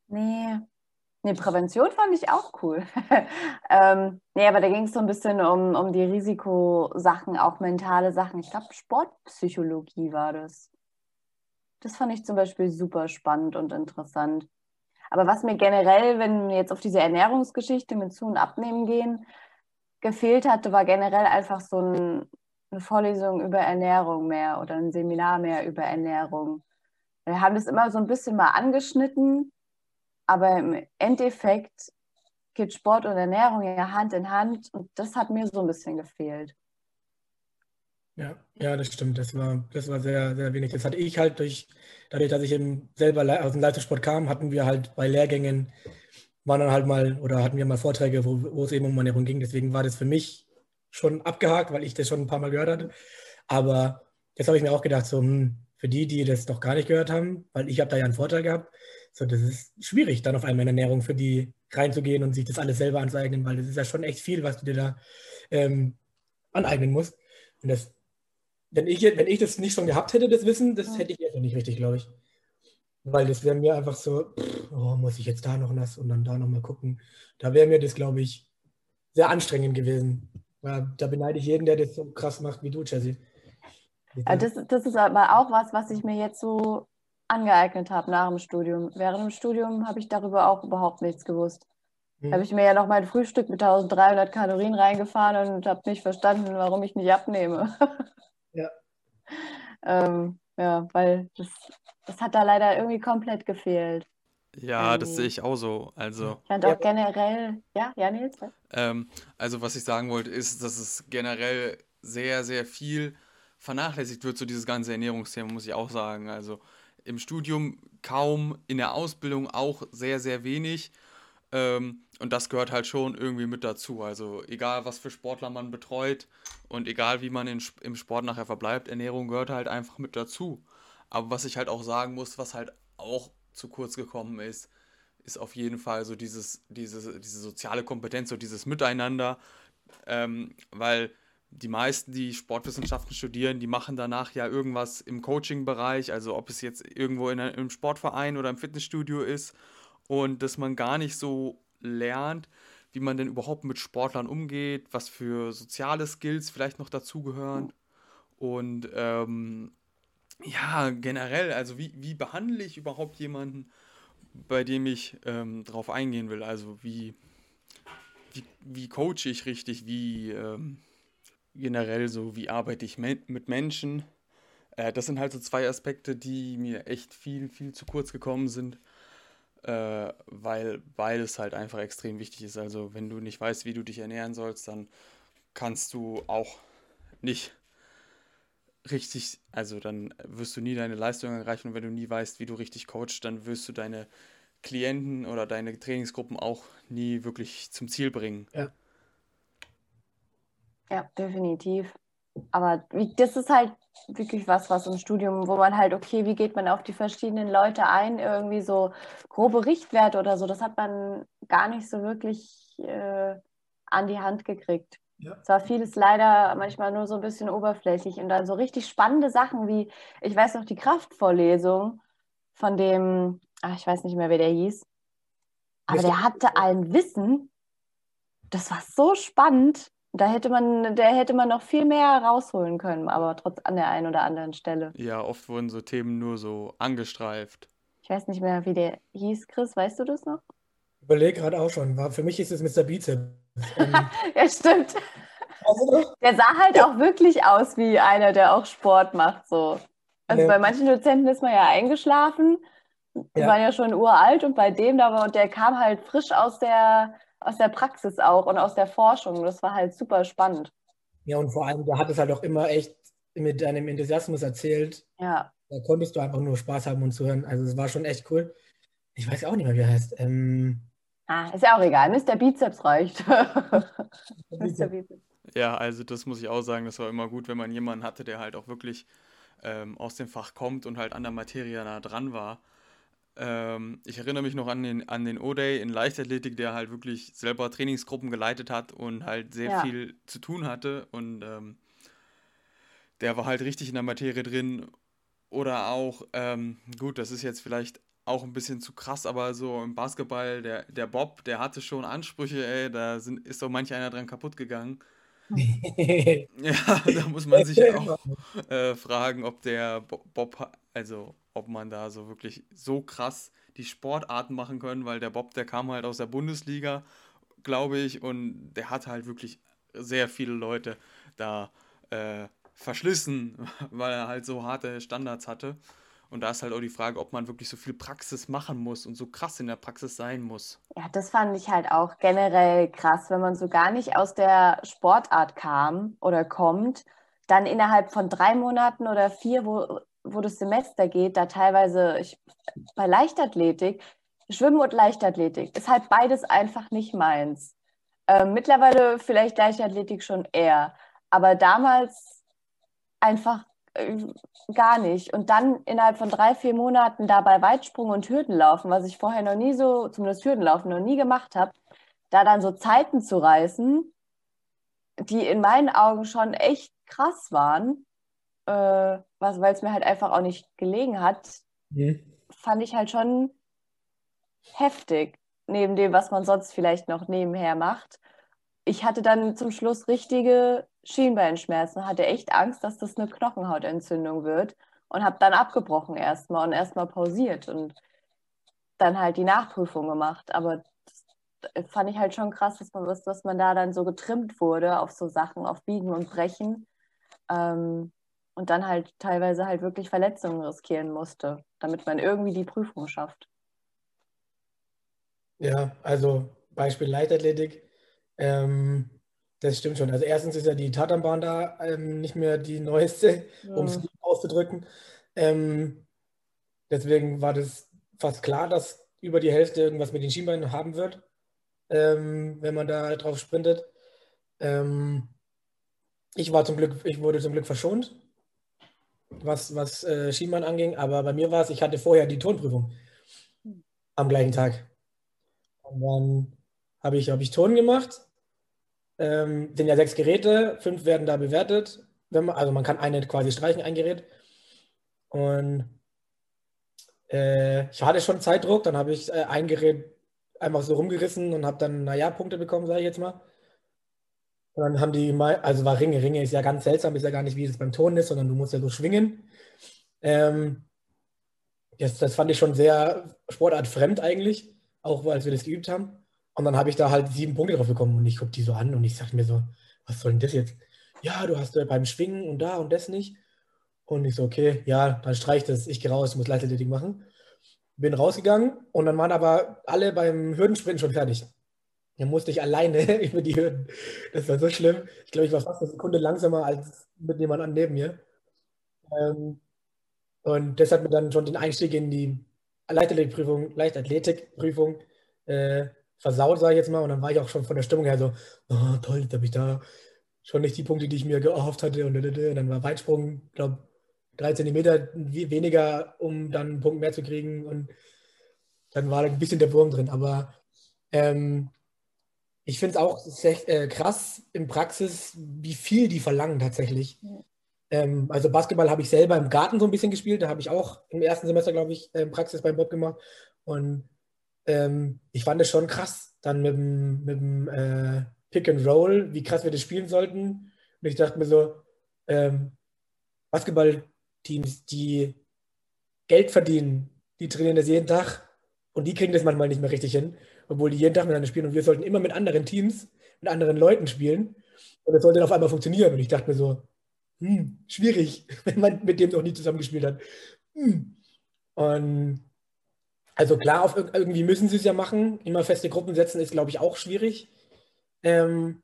nee, nee, Prävention fand ich auch cool. (laughs) ähm, nee, aber da ging es so ein bisschen um, um die Risikosachen, auch mentale Sachen. Ich glaube, Sportpsychologie war das. Das fand ich zum Beispiel super spannend und interessant. Aber was mir generell, wenn wir jetzt auf diese Ernährungsgeschichte mit Zu- und Abnehmen gehen, gefehlt hatte, war generell einfach so ein, eine Vorlesung über Ernährung mehr oder ein Seminar mehr über Ernährung. Wir haben das immer so ein bisschen mal angeschnitten, aber im Endeffekt geht Sport und Ernährung ja Hand in Hand und das hat mir so ein bisschen gefehlt. Ja, ja, das stimmt. Das war, das war sehr, sehr wenig. Das hatte ich halt durch, dadurch, dass ich eben selber aus dem Leistungssport kam, hatten wir halt bei Lehrgängen waren dann halt mal, oder hatten wir mal Vorträge, wo, wo es eben um Ernährung ging. Deswegen war das für mich schon abgehakt, weil ich das schon ein paar Mal gehört hatte. Aber jetzt habe ich mir auch gedacht, so, hm, für die, die das noch gar nicht gehört haben, weil ich habe da ja einen Vorteil gehabt, so, das ist schwierig, dann auf einmal in Ernährung für die reinzugehen und sich das alles selber anzueignen, weil das ist ja schon echt viel, was du dir da ähm, aneignen musst. Und das, wenn ich, wenn ich das nicht schon gehabt hätte, das Wissen, das hätte ich jetzt noch nicht richtig, glaube ich. Weil das wäre mir einfach so, pff, oh, muss ich jetzt da noch was und dann da noch mal gucken. Da wäre mir das, glaube ich, sehr anstrengend gewesen. Ja, da beneide ich jeden, der das so krass macht wie du, Jesse. Das, das ist aber auch was, was ich mir jetzt so angeeignet habe nach dem Studium. Während dem Studium habe ich darüber auch überhaupt nichts gewusst. Hm. Habe ich mir ja noch mein Frühstück mit 1300 Kalorien reingefahren und habe nicht verstanden, warum ich nicht abnehme. Ja. (laughs) ähm, ja, weil das, das hat da leider irgendwie komplett gefehlt. Ja, Ähm, das sehe ich auch so. Also, Ich fand auch generell, ja, ja, Nils? ähm, also was ich sagen wollte, ist, dass es generell sehr, sehr viel vernachlässigt wird, so dieses ganze Ernährungsthema, muss ich auch sagen. Also im Studium kaum, in der Ausbildung auch sehr, sehr wenig. Ähm, und das gehört halt schon irgendwie mit dazu. Also egal, was für Sportler man betreut und egal, wie man in, im Sport nachher verbleibt, Ernährung gehört halt einfach mit dazu. Aber was ich halt auch sagen muss, was halt auch zu kurz gekommen ist, ist auf jeden Fall so dieses, diese, diese soziale Kompetenz, so dieses Miteinander, ähm, weil die meisten, die Sportwissenschaften studieren, die machen danach ja irgendwas im Coaching-Bereich, also ob es jetzt irgendwo in einem, Sportverein oder im Fitnessstudio ist und dass man gar nicht so lernt, wie man denn überhaupt mit Sportlern umgeht, was für soziale Skills vielleicht noch dazugehören. Und ähm, ja, generell, also wie, wie behandle ich überhaupt jemanden, bei dem ich ähm, drauf eingehen will, also wie, wie, wie coache ich richtig, wie ähm, generell so, wie arbeite ich mit Menschen. Äh, das sind halt so zwei Aspekte, die mir echt viel, viel zu kurz gekommen sind, äh, weil beides halt einfach extrem wichtig ist. Also wenn du nicht weißt, wie du dich ernähren sollst, dann kannst du auch nicht richtig, also dann wirst du nie deine Leistung erreichen und wenn du nie weißt, wie du richtig coachst, dann wirst du deine Klienten oder deine Trainingsgruppen auch nie wirklich zum Ziel bringen. Ja. Ja, definitiv. Aber das ist halt wirklich was, was im Studium, wo man halt, okay, wie geht man auf die verschiedenen Leute ein, irgendwie so grobe Richtwerte oder so, das hat man gar nicht so wirklich äh, an die Hand gekriegt. Ja. Es war vieles leider manchmal nur so ein bisschen oberflächlich und dann so richtig spannende Sachen wie, ich weiß noch, die Kraftvorlesung von dem, ach, ich weiß nicht mehr, wer der hieß, aber der hatte ein Wissen, das war so spannend. Da hätte man, da hätte man noch viel mehr rausholen können, aber trotz an der einen oder anderen Stelle. Ja, oft wurden so Themen nur so angestreift. Ich weiß nicht mehr, wie der hieß, Chris, weißt du das noch? Überlege gerade auch schon. War, für mich ist es Mr. Bizeps. (laughs) Ähm, Ja, stimmt. Der sah halt auch wirklich aus wie einer, der auch Sport macht. So. Also Ja. bei manchen Dozenten ist man ja eingeschlafen, die Ja. waren ja schon uralt und bei dem da war, und der kam halt frisch aus der, aus der Praxis auch und aus der Forschung. Das war halt super spannend. ja, und vor allem, der hat es halt auch immer echt mit einem Enthusiasmus erzählt. Ja. Da konntest du einfach nur Spaß haben und zuhören. Also es war schon echt cool. Ich weiß auch nicht mehr, wie er heißt. Ähm, Ah, ist ja auch egal. Mr. Bizeps reicht. (laughs) Mr. Bizeps. Ja, also das muss ich auch sagen, das war immer gut, wenn man jemanden hatte, der halt auch wirklich ähm, aus dem Fach kommt und halt an der Materie nah dran war. Ähm, ich erinnere mich noch an den, an den O-Day in Leichtathletik, der halt wirklich selber Trainingsgruppen geleitet hat und halt sehr Ja. viel zu tun hatte und ähm, der war halt richtig in der Materie drin. Oder auch, ähm, gut, das ist jetzt vielleicht auch ein bisschen zu krass, aber so im Basketball, der, der Bob, der hatte schon Ansprüche, ey, da sind, ist so manch einer dran kaputt gegangen. (laughs) Ja, da muss man sich (laughs) auch äh, fragen, ob der Bo- Bob, also ob man da so wirklich so krass die Sportarten machen können, weil der Bob, der kam halt aus der Bundesliga, glaube ich, und der hat halt wirklich sehr viele Leute da äh, verschlissen, (laughs) weil er halt so harte Standards hatte. Und da ist halt auch die Frage, ob man wirklich so viel Praxis machen muss und so krass in der Praxis sein muss. Ja, das fand ich halt auch generell krass, wenn man so gar nicht aus der Sportart kam oder kommt, dann innerhalb von drei Monaten oder vier, wo, wo das Semester geht, da teilweise ich, bei Leichtathletik, Schwimmen und Leichtathletik ist halt beides einfach nicht meins. Ähm, mittlerweile vielleicht Leichtathletik schon eher, aber damals einfach äh, gar nicht. Und dann innerhalb von drei, vier Monaten dabei Weitsprung und Hürdenlaufen, was ich vorher noch nie so, zumindest Hürdenlaufen noch nie gemacht habe, da dann so Zeiten zu reißen, die in meinen Augen schon echt krass waren, äh, weil es mir halt einfach auch nicht gelegen hat, mhm. fand ich halt schon heftig, neben dem, was man sonst vielleicht noch nebenher macht. Ich hatte dann zum Schluss richtige Schienbeinschmerzen, hatte echt Angst, dass das eine Knochenhautentzündung wird und habe dann abgebrochen erstmal und erstmal pausiert und dann halt die Nachprüfung gemacht. Aber das fand ich halt schon krass, dass man, dass man da dann so getrimmt wurde auf so Sachen, auf Biegen und Brechen. Ähm, und dann halt teilweise halt wirklich Verletzungen riskieren musste, damit man irgendwie die Prüfung schafft. Ja, also Beispiel Leichtathletik. Ähm, das stimmt schon. Also erstens ist ja die Tatanbahn da ähm, nicht mehr die neueste, ja. um es auszudrücken. Ähm, deswegen war das fast klar, dass über die Hälfte irgendwas mit den Schienbeinen haben wird, ähm, wenn man da drauf sprintet. Ähm, ich war zum Glück, ich wurde zum Glück verschont, was, was äh, Schienbein anging, aber bei mir war es, ich hatte vorher die Tonprüfung am gleichen Tag. Und dann habe ich, hab ich Ton gemacht. Ähm, sind ja sechs Geräte, fünf werden da bewertet. Man, also man kann eine quasi streichen, ein Gerät. Und äh, ich hatte schon Zeitdruck, dann habe ich äh, ein Gerät einfach so rumgerissen und habe dann, naja, Punkte bekommen, sage ich jetzt mal. Und dann haben die mal, also war Ringe, Ringe ist ja ganz seltsam, ist ja gar nicht, wie es beim Ton ist, sondern du musst ja so schwingen. Ähm, das, das fand ich schon sehr sportartfremd eigentlich auch als wir das geübt haben. Und dann habe ich da halt sieben Punkte drauf bekommen und ich gucke die so an und ich sage mir so, was soll denn das jetzt? Ja, du hast beim Schwingen und da und das nicht. Und ich so, okay, ja, dann streich das, ich gehe raus, muss Leichtathletik machen. Bin rausgegangen und dann waren aber alle beim Hürdensprinten schon fertig. Dann musste ich alleine (laughs) über die Hürden. Das war so schlimm. Ich glaube, ich war fast eine Sekunde langsamer als mit jemand neben mir. Ähm, und das hat mir dann schon den Einstieg in die Leichtathletikprüfung, Leichtathletikprüfung äh, versaut, sage ich jetzt mal. Und dann war ich auch schon von der Stimmung her so, oh, toll, jetzt habe ich da schon nicht die Punkte, die ich mir gehofft hatte. Und, und dann war Weitsprung, glaube drei Zentimeter weniger, um dann einen Punkt mehr zu kriegen. Und dann war ein bisschen der Wurm drin. Aber ähm, ich finde es auch sehr, äh, krass in Praxis, wie viel die verlangen tatsächlich. Ja. Ähm, also Basketball habe ich selber im Garten so ein bisschen gespielt. Da habe ich auch im ersten Semester, glaube ich, äh, Praxis beim Bob gemacht. Und ähm, ich fand es schon krass, dann mit dem, mit dem äh, Pick and Roll, wie krass wir das spielen sollten. Und ich dachte mir so, ähm, Basketballteams, die Geld verdienen, die trainieren das jeden Tag und die kriegen das manchmal nicht mehr richtig hin, obwohl die jeden Tag miteinander spielen und wir sollten immer mit anderen Teams, mit anderen Leuten spielen und das sollte dann auf einmal funktionieren. Und ich dachte mir so, hm, schwierig, (laughs) wenn man mit dem noch nie zusammengespielt hat. Hm. Und also klar, auf, irgendwie müssen sie es ja machen. Immer feste Gruppen setzen ist, glaube ich, auch schwierig. Ähm,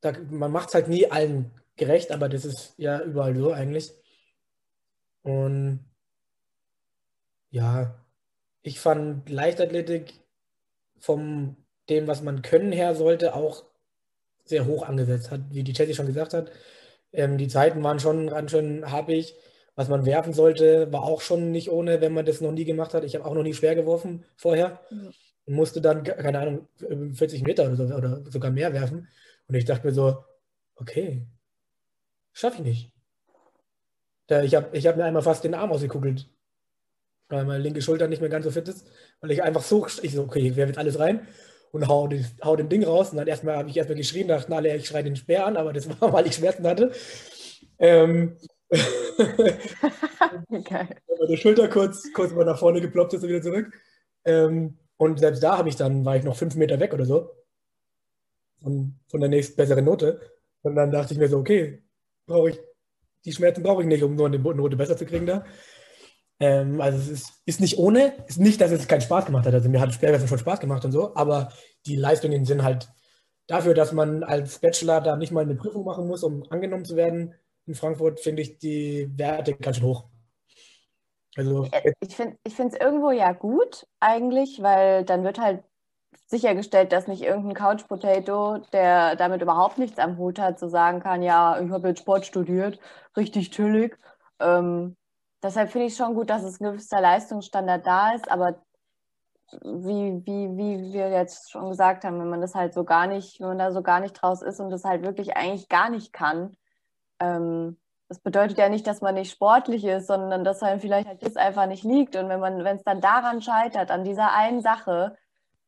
da, man macht es halt nie allen gerecht, aber das ist ja überall so eigentlich. Und ja, ich fand Leichtathletik vom dem, was man können her sollte, auch sehr hoch angesetzt hat, wie die Jessie schon gesagt hat. Ähm, die Zeiten waren schon ganz schön happig. Was man werfen sollte, war auch schon nicht ohne, wenn man das noch nie gemacht hat. Ich habe auch noch nie schwer geworfen vorher. Mhm. Und musste dann, keine Ahnung, 40 Meter oder, so, oder sogar mehr werfen. Und ich dachte mir so, okay, schaffe ich nicht. Da, ich habe ich hab mir einmal fast den Arm ausgekugelt, weil meine linke Schulter nicht mehr ganz so fit ist. Weil ich einfach so, ich so, okay, ich werfe jetzt alles rein und hau, den, hau den Ding raus. Und dann erstmal habe ich erstmal geschrien, dachten alle, ich schreie den Speer an, aber das (laughs) war, weil ich Schmerzen hatte. Ähm, (laughs) Geil. (laughs) Meine Schulter kurz, kurz mal nach vorne geploppt ist und wieder zurück. Ähm, und selbst da habe ich dann, war ich noch fünf Meter weg oder so. Von, von der nächsten besseren Note. Und dann dachte ich mir so, okay, brauche ich, die Schmerzen brauche ich nicht, um nur eine Note besser zu kriegen da. Ähm, also es ist, ist, nicht ohne, ist nicht, dass es keinen Spaß gemacht hat. Also mir hat Speerwerfen schon Spaß gemacht und so, aber die Leistungen sind halt dafür, dass man als Bachelor da nicht mal eine Prüfung machen muss, um angenommen zu werden. In Frankfurt finde ich die Werte ganz schön hoch. Also, Äh, Ich finde es irgendwo ja gut eigentlich, weil dann wird halt sichergestellt, dass nicht irgendein Couch Potato, der damit überhaupt nichts am Hut hat, so sagen kann, ja, ich habe jetzt Sport studiert, richtig chillig. Ähm, deshalb finde ich schon gut, dass es ein gewisser Leistungsstandard da ist, aber wie, wie, wie wir jetzt schon gesagt haben, wenn man das halt so gar nicht, wenn man da so gar nicht draus ist und das halt wirklich eigentlich gar nicht kann, ähm, das bedeutet ja nicht, dass man nicht sportlich ist, sondern dass einem vielleicht halt das einfach nicht liegt. Und wenn man, wenn es dann daran scheitert, an dieser einen Sache,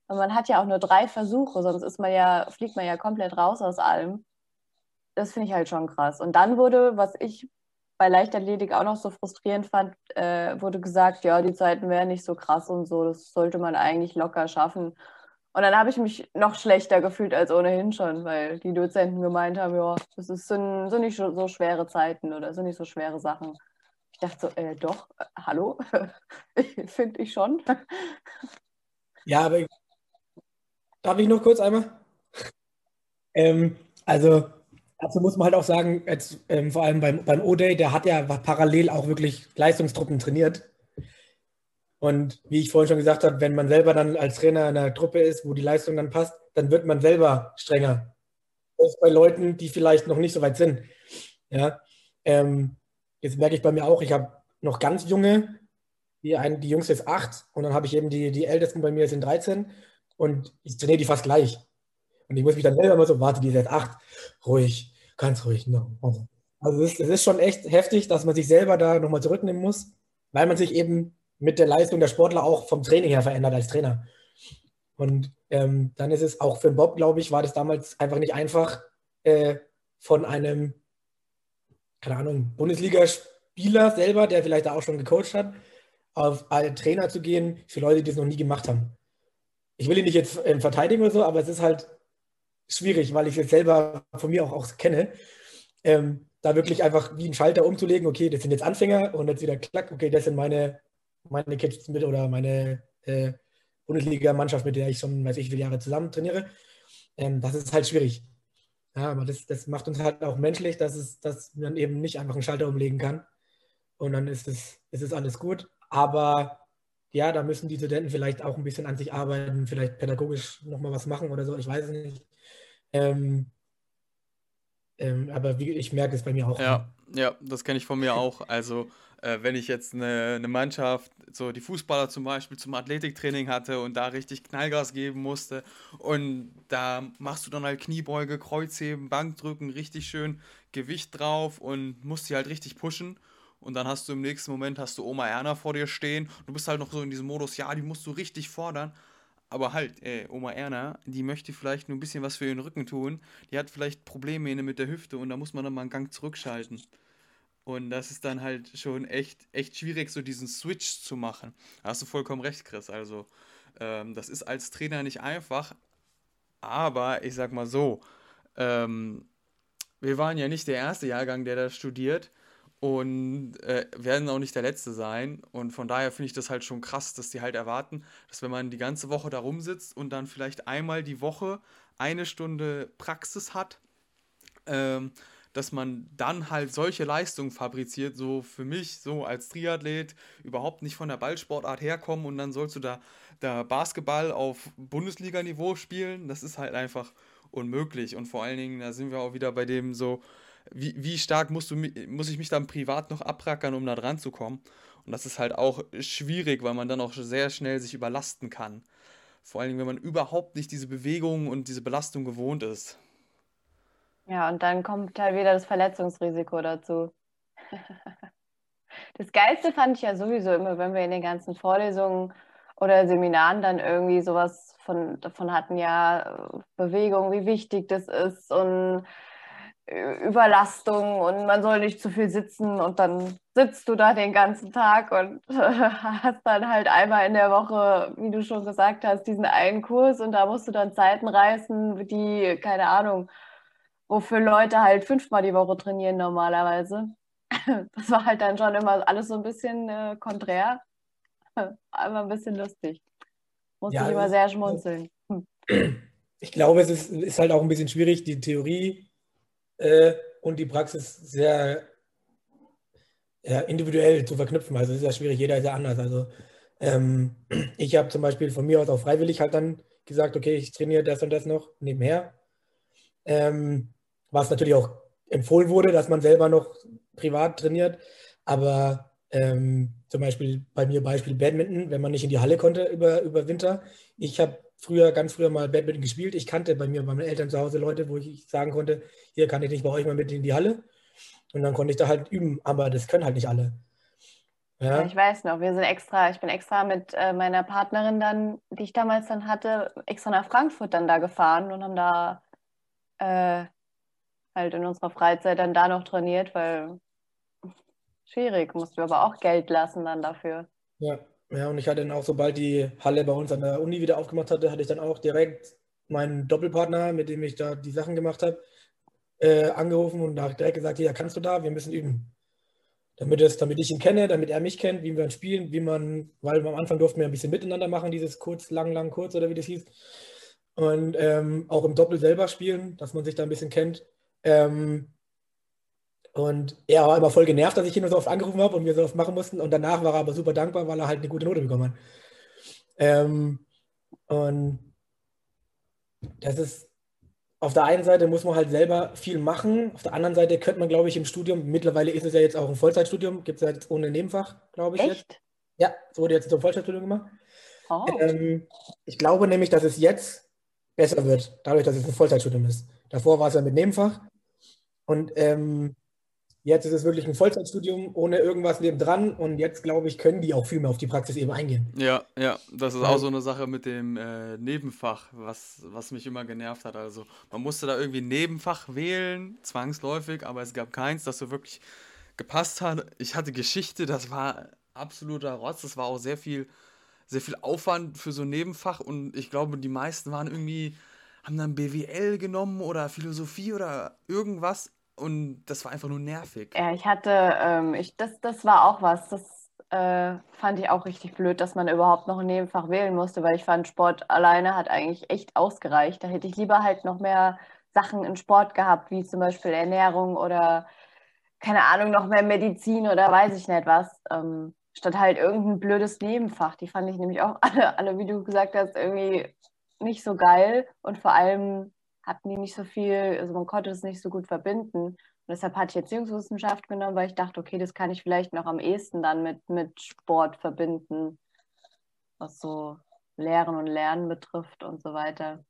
und man hat ja auch nur drei Versuche, sonst ist man ja, fliegt man ja komplett raus aus allem. Das finde ich halt schon krass. Und dann wurde, was ich bei Leichtathletik auch noch so frustrierend fand, äh, wurde gesagt, ja, die Zeiten wären nicht so krass und so, das sollte man eigentlich locker schaffen. Und dann habe ich mich noch schlechter gefühlt als ohnehin schon, weil die Dozenten gemeint haben, ja, das ist, sind, sind nicht so, schwere Zeiten oder sind nicht so schwere Sachen. Ich dachte so, äh, doch, äh, hallo? (laughs) Finde ich schon. Ja, aber darf ich noch kurz einmal? Ähm, also dazu muss man halt auch sagen, jetzt, ähm, vor allem beim, beim O-Day, der hat ja parallel auch wirklich Leistungstruppen trainiert. Und wie ich vorhin schon gesagt habe, wenn man selber dann als Trainer in einer Truppe ist, wo die Leistung dann passt, dann wird man selber strenger. Auch bei Leuten, die vielleicht noch nicht so weit sind. Ja, ähm, jetzt merke ich bei mir auch, ich habe noch ganz junge, die, ein, die Jüngste ist acht und dann habe ich eben die, die Ältesten bei mir sind 13 und ich trainiere die fast gleich. Und ich muss mich dann selber immer so, warte, die jetzt acht, ruhig, ganz ruhig. No. Also es ist, es ist schon echt heftig, dass man sich selber da nochmal zurücknehmen muss, weil man sich eben mit der Leistung der Sportler auch vom Training her verändert als Trainer. Und ähm, dann ist es auch für den Bob, glaube ich, war das damals einfach nicht einfach, äh, von einem, keine Ahnung, Bundesligaspieler selber, der vielleicht da auch schon gecoacht hat, auf einen Trainer zu gehen für Leute, die es noch nie gemacht haben. Ich will ihn nicht jetzt äh, verteidigen oder so, aber es ist halt schwierig, weil ich es selber von mir auch, auch kenne. Ähm, da wirklich einfach wie einen Schalter umzulegen, okay, das sind jetzt Anfänger und jetzt wieder klack, okay, das sind meine, meine Kids mit oder meine äh, Bundesliga-Mannschaft, mit der ich schon, weiß ich, wie viele Jahre zusammen trainiere. Ähm, das ist halt schwierig. Ja, aber das, das macht uns halt auch menschlich, dass, es, dass man eben nicht einfach einen Schalter umlegen kann. Und dann ist es, ist es alles gut. Aber ja, da müssen die Studenten vielleicht auch ein bisschen an sich arbeiten, vielleicht pädagogisch nochmal was machen oder so, ich weiß es nicht. Ähm, ähm, aber wie, ich merke es bei mir auch. Ja, ja, das kenne ich von mir auch. Also, äh, wenn ich jetzt eine, eine Mannschaft, so die Fußballer zum Beispiel, zum Athletiktraining hatte und da richtig Knallgas geben musste und da machst du dann halt Kniebeuge, Kreuzheben, Bankdrücken, richtig schön Gewicht drauf und musst die halt richtig pushen. Und dann hast du im nächsten Moment hast du Oma Erna vor dir stehen. Du bist halt noch so in diesem Modus, ja, die musst du richtig fordern. Aber halt, ey, Oma Erna, die möchte vielleicht nur ein bisschen was für ihren Rücken tun. Die hat vielleicht Probleme mit der Hüfte und da muss man dann mal einen Gang zurückschalten. Und das ist dann halt schon echt, echt schwierig, so diesen Switch zu machen. Da hast du vollkommen recht, Chris. Also, ähm, das ist als Trainer nicht einfach. Aber ich sag mal so, ähm, wir waren ja nicht der erste Jahrgang, der da studiert und äh, werden auch nicht der letzte sein. Und von daher finde ich das halt schon krass, dass die halt erwarten, dass wenn man die ganze Woche da rumsitzt und dann vielleicht einmal die Woche eine Stunde Praxis hat, ähm, dass man dann halt solche Leistungen fabriziert, so für mich, so als Triathlet, überhaupt nicht von der Ballsportart herkommen und dann sollst du da, da Basketball auf Bundesliga-Niveau spielen. Das ist halt einfach unmöglich. Und vor allen Dingen, da sind wir auch wieder bei dem so, wie, wie stark musst du, muss ich mich dann privat noch abrackern, um da dran zu kommen. Und das ist halt auch schwierig, weil man dann auch sehr schnell sich überlasten kann. Vor allen Dingen, wenn man überhaupt nicht diese Bewegung und diese Belastung gewohnt ist. Ja, und dann kommt halt wieder das Verletzungsrisiko dazu. (laughs) Das Geilste fand ich ja sowieso immer, wenn wir in den ganzen Vorlesungen oder Seminaren dann irgendwie sowas von, davon hatten, ja, Bewegung, wie wichtig das ist und Überlastung und man soll nicht zu viel sitzen und dann sitzt du da den ganzen Tag und (laughs) hast dann halt einmal in der Woche, wie du schon gesagt hast, diesen einen Kurs und da musst du dann Zeiten reißen, die, keine Ahnung, wofür Leute halt fünfmal die Woche trainieren normalerweise. (laughs) Das war halt dann schon immer alles so ein bisschen äh, konträr, (laughs) aber ein bisschen lustig. Musste ja, ich immer sehr schmunzeln. Hm. Ich glaube, es ist, ist halt auch ein bisschen schwierig, die Theorie äh, und die Praxis sehr ja, individuell zu verknüpfen. Also es ist ja schwierig, jeder ist ja anders. Also ähm, (clears throat) ich habe zum Beispiel von mir aus auch freiwillig halt dann gesagt, okay, ich trainiere das und das noch nebenher. Ähm, was natürlich auch empfohlen wurde, dass man selber noch privat trainiert. Aber ähm, zum Beispiel bei mir Beispiel Badminton, wenn man nicht in die Halle konnte über, über Winter. Ich habe früher, ganz früher mal Badminton gespielt. Ich kannte bei mir, bei meinen Eltern zu Hause Leute, wo ich sagen konnte, hier kann ich nicht bei euch mal mit in die Halle. Und dann konnte ich da halt üben, aber das können halt nicht alle. Ja. ich weiß noch, wir sind extra, ich bin extra mit äh, meiner Partnerin dann, die ich damals dann hatte, extra nach Frankfurt dann da gefahren und haben da äh, halt in unserer Freizeit dann da noch trainiert, weil schwierig, mussten wir aber auch Geld lassen dann dafür. Ja, ja, und ich hatte dann auch, sobald die Halle bei uns an der Uni wieder aufgemacht hatte, hatte ich dann auch direkt meinen Doppelpartner, mit dem ich da die Sachen gemacht habe, äh, angerufen und direkt gesagt, ja, kannst du da, wir müssen üben. Damit, es, damit ich ihn kenne, damit er mich kennt, wie wir spielen, wie man, weil am Anfang durften wir ein bisschen miteinander machen, dieses kurz, lang, lang, kurz oder wie das hieß. Und ähm, auch im Doppel selber spielen, dass man sich da ein bisschen kennt. Ähm, und er war immer voll genervt, dass ich ihn so oft angerufen habe und wir so oft machen mussten. Und danach war er aber super dankbar, weil er halt eine gute Note bekommen hat. Ähm, und das ist, auf der einen Seite muss man halt selber viel machen. Auf der anderen Seite könnte man, glaube ich, im Studium, mittlerweile ist es ja jetzt auch ein Vollzeitstudium, gibt es ja jetzt ohne Nebenfach, glaube ich. Echt? Jetzt. Ja, es wurde jetzt zum Vollzeitstudium gemacht. Oh. Ähm, ich glaube nämlich, dass es jetzt besser wird, dadurch, dass es ein Vollzeitstudium ist. Davor war es ja mit Nebenfach. Und ähm, jetzt ist es wirklich ein Vollzeitstudium ohne irgendwas nebendran. Und jetzt, glaube ich, können die auch viel mehr auf die Praxis eben eingehen. Ja, ja, das ist auch so eine Sache mit dem äh, Nebenfach, was, was mich immer genervt hat. Also man musste da irgendwie ein Nebenfach wählen, zwangsläufig, aber es gab keins, das so wirklich gepasst hat. Ich hatte Geschichte, das war absoluter Rotz. Das war auch sehr viel, sehr viel Aufwand für so ein Nebenfach und ich glaube, die meisten waren irgendwie haben dann BWL genommen oder Philosophie oder irgendwas und das war einfach nur nervig. Ja, ich hatte, ähm, ich, das, das war auch was, das äh, fand ich auch richtig blöd, dass man überhaupt noch ein Nebenfach wählen musste, weil ich fand, Sport alleine hat eigentlich echt ausgereicht. Da hätte ich lieber halt noch mehr Sachen in Sport gehabt, wie zum Beispiel Ernährung oder keine Ahnung, noch mehr Medizin oder weiß ich nicht was. Ähm, statt halt irgendein blödes Nebenfach. Die fand ich nämlich auch (laughs) alle, alle, wie du gesagt hast, irgendwie nicht so geil und vor allem hatten die nicht so viel, also man konnte es nicht so gut verbinden. Und deshalb hatte ich Erziehungswissenschaft genommen, weil ich dachte, okay, das kann ich vielleicht noch am ehesten dann mit, mit Sport verbinden, was so Lehren und Lernen betrifft und so weiter.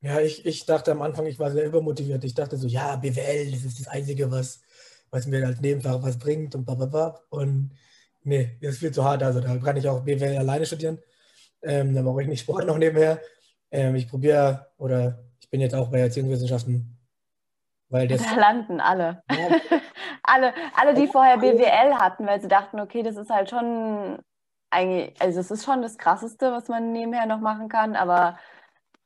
Ja, ich, ich dachte am Anfang, ich war sehr übermotiviert. Ich dachte so, ja, BWL, das ist das Einzige, was, was mir als Nebenfach was bringt und bla. Und nee, das ist viel zu hart. Also da kann ich auch BWL alleine studieren. Ähm, da brauche ich nicht Sport noch nebenher. Ähm, ich probiere, oder ich bin jetzt auch bei Erziehungswissenschaften, weil das. (laughs) Da landen alle. Ja. (laughs) alle, alle, die vorher BWL hatten, weil sie dachten, okay, das ist halt schon eigentlich, also es ist schon das Krasseste, was man nebenher noch machen kann, aber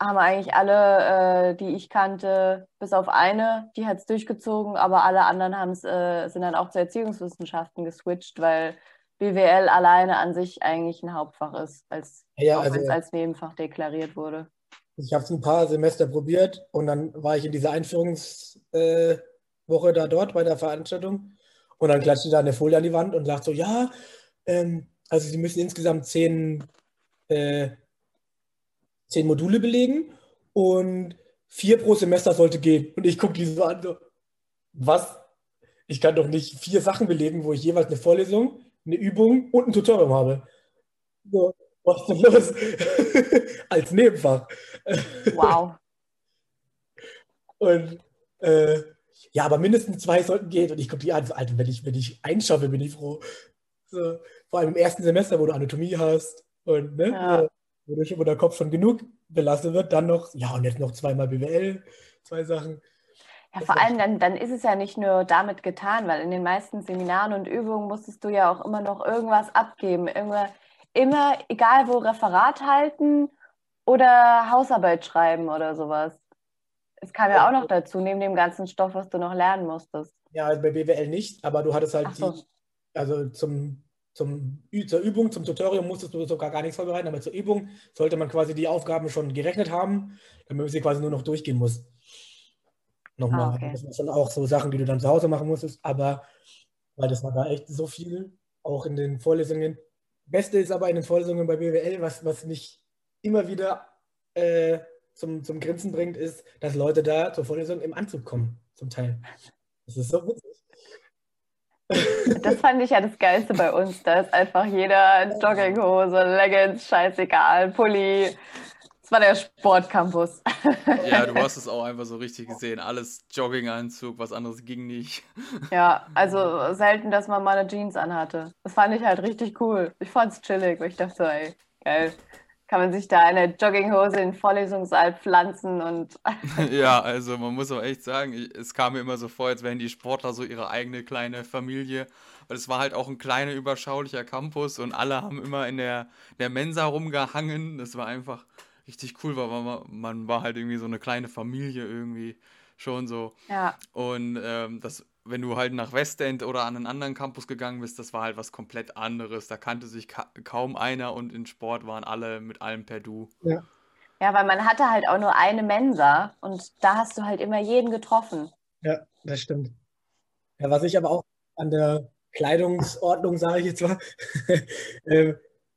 haben eigentlich alle, äh, die ich kannte, bis auf eine, die hat es durchgezogen, aber alle anderen äh, sind dann auch zu Erziehungswissenschaften geswitcht, weil BWL alleine an sich eigentlich ein Hauptfach ist, als, ja, also, als Nebenfach deklariert wurde. Ich habe es ein paar Semester probiert und dann war ich in dieser Einführungswoche da dort bei der Veranstaltung und dann klatschte da eine Folie an die Wand und sagt so, ja, ähm, also Sie müssen insgesamt zehn, äh, zehn Module belegen und vier pro Semester sollte gehen. Und ich gucke die so an, so, was? Ich kann doch nicht vier Sachen belegen, wo ich jeweils eine Vorlesung, eine Übung und ein Tutorium habe. So, was ist denn los? (laughs) Als Nebenfach. Wow. und äh, ja, aber mindestens zwei sollten gehen. Und ich gucke die an, Alter, wenn ich, wenn ich einschaffe, bin ich froh. So, vor allem im ersten Semester, wo du Anatomie hast und ne, ja. wo, du schon, wo der Kopf schon genug belastet wird, dann noch, ja, und jetzt noch zweimal BWL, zwei Sachen. Ja, vor allem dann, dann ist es ja nicht nur damit getan, weil in den meisten Seminaren und Übungen musstest du ja auch immer noch irgendwas abgeben. Immer, immer egal wo, Referat halten oder Hausarbeit schreiben oder sowas. Es kam ja auch noch dazu, neben dem ganzen Stoff, was du noch lernen musstest. Ja, also bei BWL nicht, aber du hattest halt so. die, also zum, zum, zur Übung, zum Tutorium musstest du sogar gar nichts vorbereiten, aber zur Übung sollte man quasi die Aufgaben schon gerechnet haben, damit man sie quasi nur noch durchgehen muss nochmal. Ah, okay. Das sind schon auch so Sachen, die du dann zu Hause machen musstest. Aber weil das war da echt so viel, auch in den Vorlesungen. Beste ist aber in den Vorlesungen bei BWL, was, was mich immer wieder äh, zum, zum Grinsen bringt, ist, dass Leute da zur Vorlesung im Anzug kommen, zum Teil. Das ist so witzig. (laughs) Das fand ich ja das Geilste bei uns. Da ist einfach jeder in Jogginghose, Leggings, scheißegal, Pulli. Das war der Sportcampus. (laughs) Ja, du hast es auch einfach so richtig gesehen. Alles Jogginganzug, was anderes ging nicht. (laughs) Ja, also selten, dass man mal eine Jeans anhatte. Das fand ich halt richtig cool. Ich fand es chillig, weil ich dachte so, ey, geil. Kann man sich da eine Jogginghose in den Vorlesungssaal pflanzen und. (laughs) Ja, also man muss auch echt sagen, es kam mir immer so vor, als wären die Sportler so ihre eigene kleine Familie. Weil es war halt auch ein kleiner, überschaulicher Campus und alle haben immer in der, der Mensa rumgehangen. Das war einfach richtig cool, weil man, man war halt irgendwie so eine kleine Familie irgendwie schon so. Ja. Und ähm, das, wenn du halt nach Westend oder an einen anderen Campus gegangen bist, das war halt was komplett anderes. Da kannte sich ka kaum einer und in Sport waren alle mit allem per Du. Ja. Ja, weil man hatte halt auch nur eine Mensa und da hast du halt immer jeden getroffen. Ja, das stimmt. Ja, was ich aber auch an der Kleidungsordnung, sage ich jetzt mal, (laughs) äh,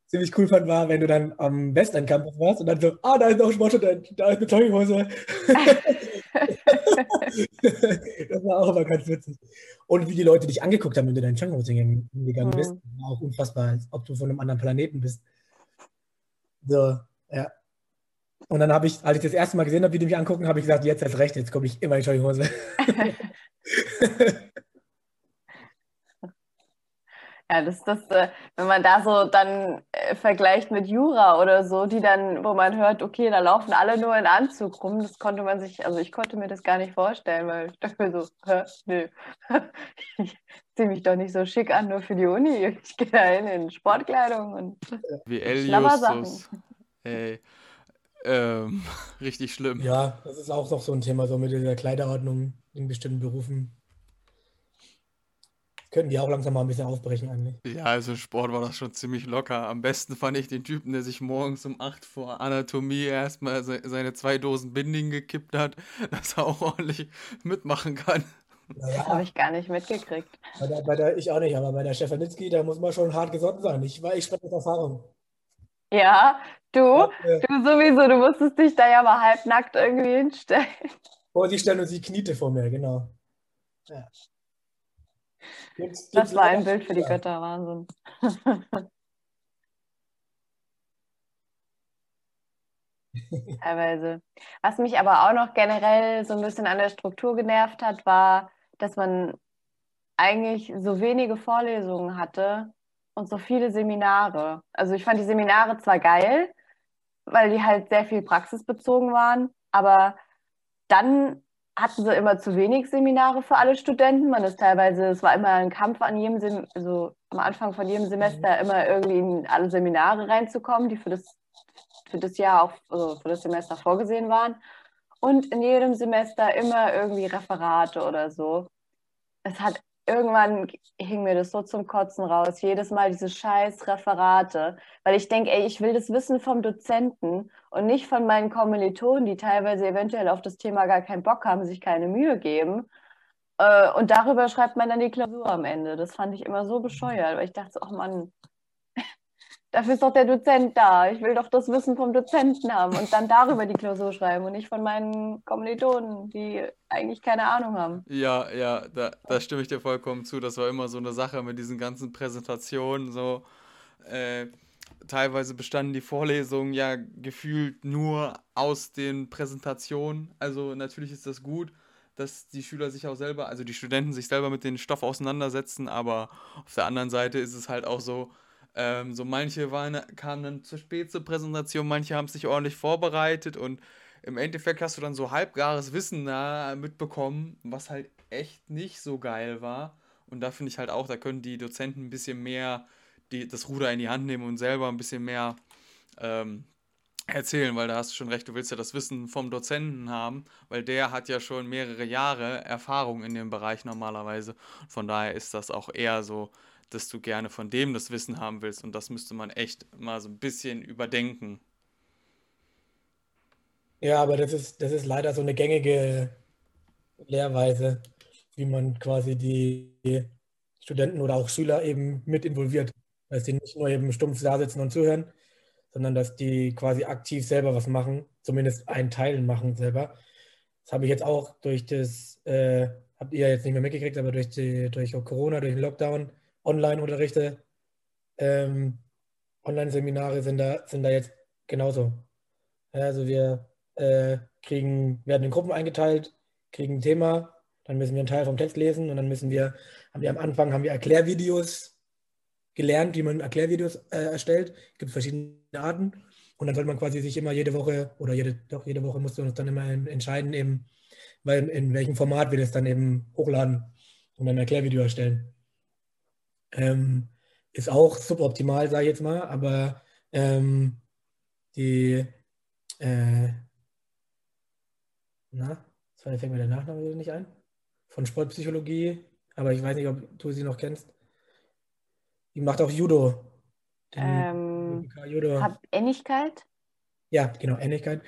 ziemlich cool fand, war, wenn du dann am Westend Campus warst und dann so, ah, da ist noch Sportstudent, da ist eine Jogginghose. (laughs) das war auch immer ganz witzig. Und wie die Leute dich angeguckt haben, wenn du deinen Jogginghose hingegangen bist, Mhm. war auch unfassbar, als ob du von einem anderen Planeten bist. So, ja. Und dann habe ich, als ich das erste Mal gesehen habe, wie die mich angucken, habe ich gesagt, jetzt erst recht, jetzt komme ich immer in Jogginghose. (laughs) (laughs) Ja, das, das, äh, wenn man da so dann äh, vergleicht mit Jura oder so, die dann, wo man hört, okay, da laufen alle nur in Anzug rum, das konnte man sich, also ich konnte mir das gar nicht vorstellen, weil ich dachte mir so, hä, nö, (laughs) ich ziehe mich doch nicht so schick an, nur für die Uni. Ich gehe da hin in Sportkleidung und Wie. Justus. Ey. Ähm, (laughs) richtig schlimm. Ja, das ist auch noch so ein Thema, so mit dieser Kleiderordnung in bestimmten Berufen. Könnten die auch langsam mal ein bisschen aufbrechen eigentlich. Ja, also Sport war das schon ziemlich locker. Am besten fand ich den Typen, der sich morgens um 8 vor Anatomie erstmal se seine zwei Dosen Binding gekippt hat, (laughs) dass er auch ordentlich mitmachen kann. das habe ich gar nicht mitgekriegt. Bei der, bei der, ich auch nicht, aber bei der Stefanitzky, da muss man schon hart gesotten sein. Ich, ich spreche aus Erfahrung. Ja, du, Ja. du sowieso, du musstest dich da ja mal halbnackt irgendwie hinstellen. Oh, sie stellen und sie kniete vor mir, genau. Ja. Gibt's- Das war ein Bild für die. Götter, Wahnsinn. (laughs) Teilweise. Was mich aber auch noch generell so ein bisschen an der Struktur genervt hat, war, dass man eigentlich so wenige Vorlesungen hatte und so viele Seminare. Also ich fand die Seminare zwar geil, weil die halt sehr viel praxisbezogen waren, aber dann hatten sie immer zu wenig Seminare für alle Studenten. Man ist teilweise, es war immer ein Kampf an jedem, Sem also am Anfang von jedem Semester immer irgendwie in alle Seminare reinzukommen, die für das, für das Jahr auch, also für das Semester vorgesehen waren. Und in jedem Semester immer irgendwie Referate oder so. Es hat irgendwann hing mir das so zum Kotzen raus. Jedes Mal diese scheiß Referate. Weil ich denke, ey, ich will das Wissen vom Dozenten und nicht von meinen Kommilitonen, die teilweise eventuell auf das Thema gar keinen Bock haben, sich keine Mühe geben. Äh, und darüber schreibt man dann die Klausur am Ende. Das fand ich immer so bescheuert, weil ich dachte ach Mann, (laughs) dafür ist doch der Dozent da. Ich will doch das Wissen vom Dozenten haben und dann darüber die Klausur schreiben und nicht von meinen Kommilitonen, die eigentlich keine Ahnung haben. Ja, ja, da, da stimme ich dir vollkommen zu. Das war immer so eine Sache mit diesen ganzen Präsentationen. So, äh, teilweise bestanden die Vorlesungen ja gefühlt nur aus den Präsentationen. Also natürlich ist das gut, dass die Schüler sich auch selber, also die Studenten sich selber mit dem Stoff auseinandersetzen, aber auf der anderen Seite ist es halt auch so, ähm, so manche waren, kamen dann zu spät zur Präsentation, manche haben sich ordentlich vorbereitet und im Endeffekt hast du dann so halbgares Wissen da mitbekommen, was halt echt nicht so geil war. Und da finde ich halt auch, da können die Dozenten ein bisschen mehr die, das Ruder in die Hand nehmen und selber ein bisschen mehr ähm, erzählen, weil da hast du schon recht, du willst ja das Wissen vom Dozenten haben, weil der hat ja schon mehrere Jahre Erfahrung in dem Bereich normalerweise. Von daher ist das auch eher so, dass du gerne von dem das Wissen haben willst und das müsste man echt mal so ein bisschen überdenken. Ja, aber das ist, das ist leider so eine gängige Lehrweise, wie man quasi die Studenten oder auch Schüler eben mit involviert. Dass die nicht nur eben stumpf da sitzen und zuhören, sondern dass die quasi aktiv selber was machen, zumindest einen Teil machen selber. Das habe ich jetzt auch durch das, äh, habt ihr jetzt nicht mehr mitgekriegt, aber durch, die, durch Corona, durch den Lockdown, Online-Unterrichte, ähm, Online-Seminare sind da, sind da jetzt genauso. Ja, also wir äh, kriegen, werden in Gruppen eingeteilt, kriegen ein Thema, dann müssen wir einen Teil vom Text lesen und dann müssen wir, haben wir am Anfang haben wir Erklärvideos gelernt, wie man Erklärvideos äh, erstellt. Es gibt verschiedene Arten. Und dann sollte man quasi sich immer jede Woche oder jede, doch jede Woche musste uns dann immer entscheiden, eben, weil in welchem Format wir das dann eben hochladen und ein Erklärvideo erstellen. Ähm, ist auch suboptimal, sage ich jetzt mal, aber ähm, die, äh, na, jetzt fängt mir der Nachname nicht ein, von Sportpsychologie, aber ich weiß nicht, ob du sie noch kennst. Die macht auch Judo. Ähm, Judo. Ähnlichkeit? Ja, genau, Ähnlichkeit.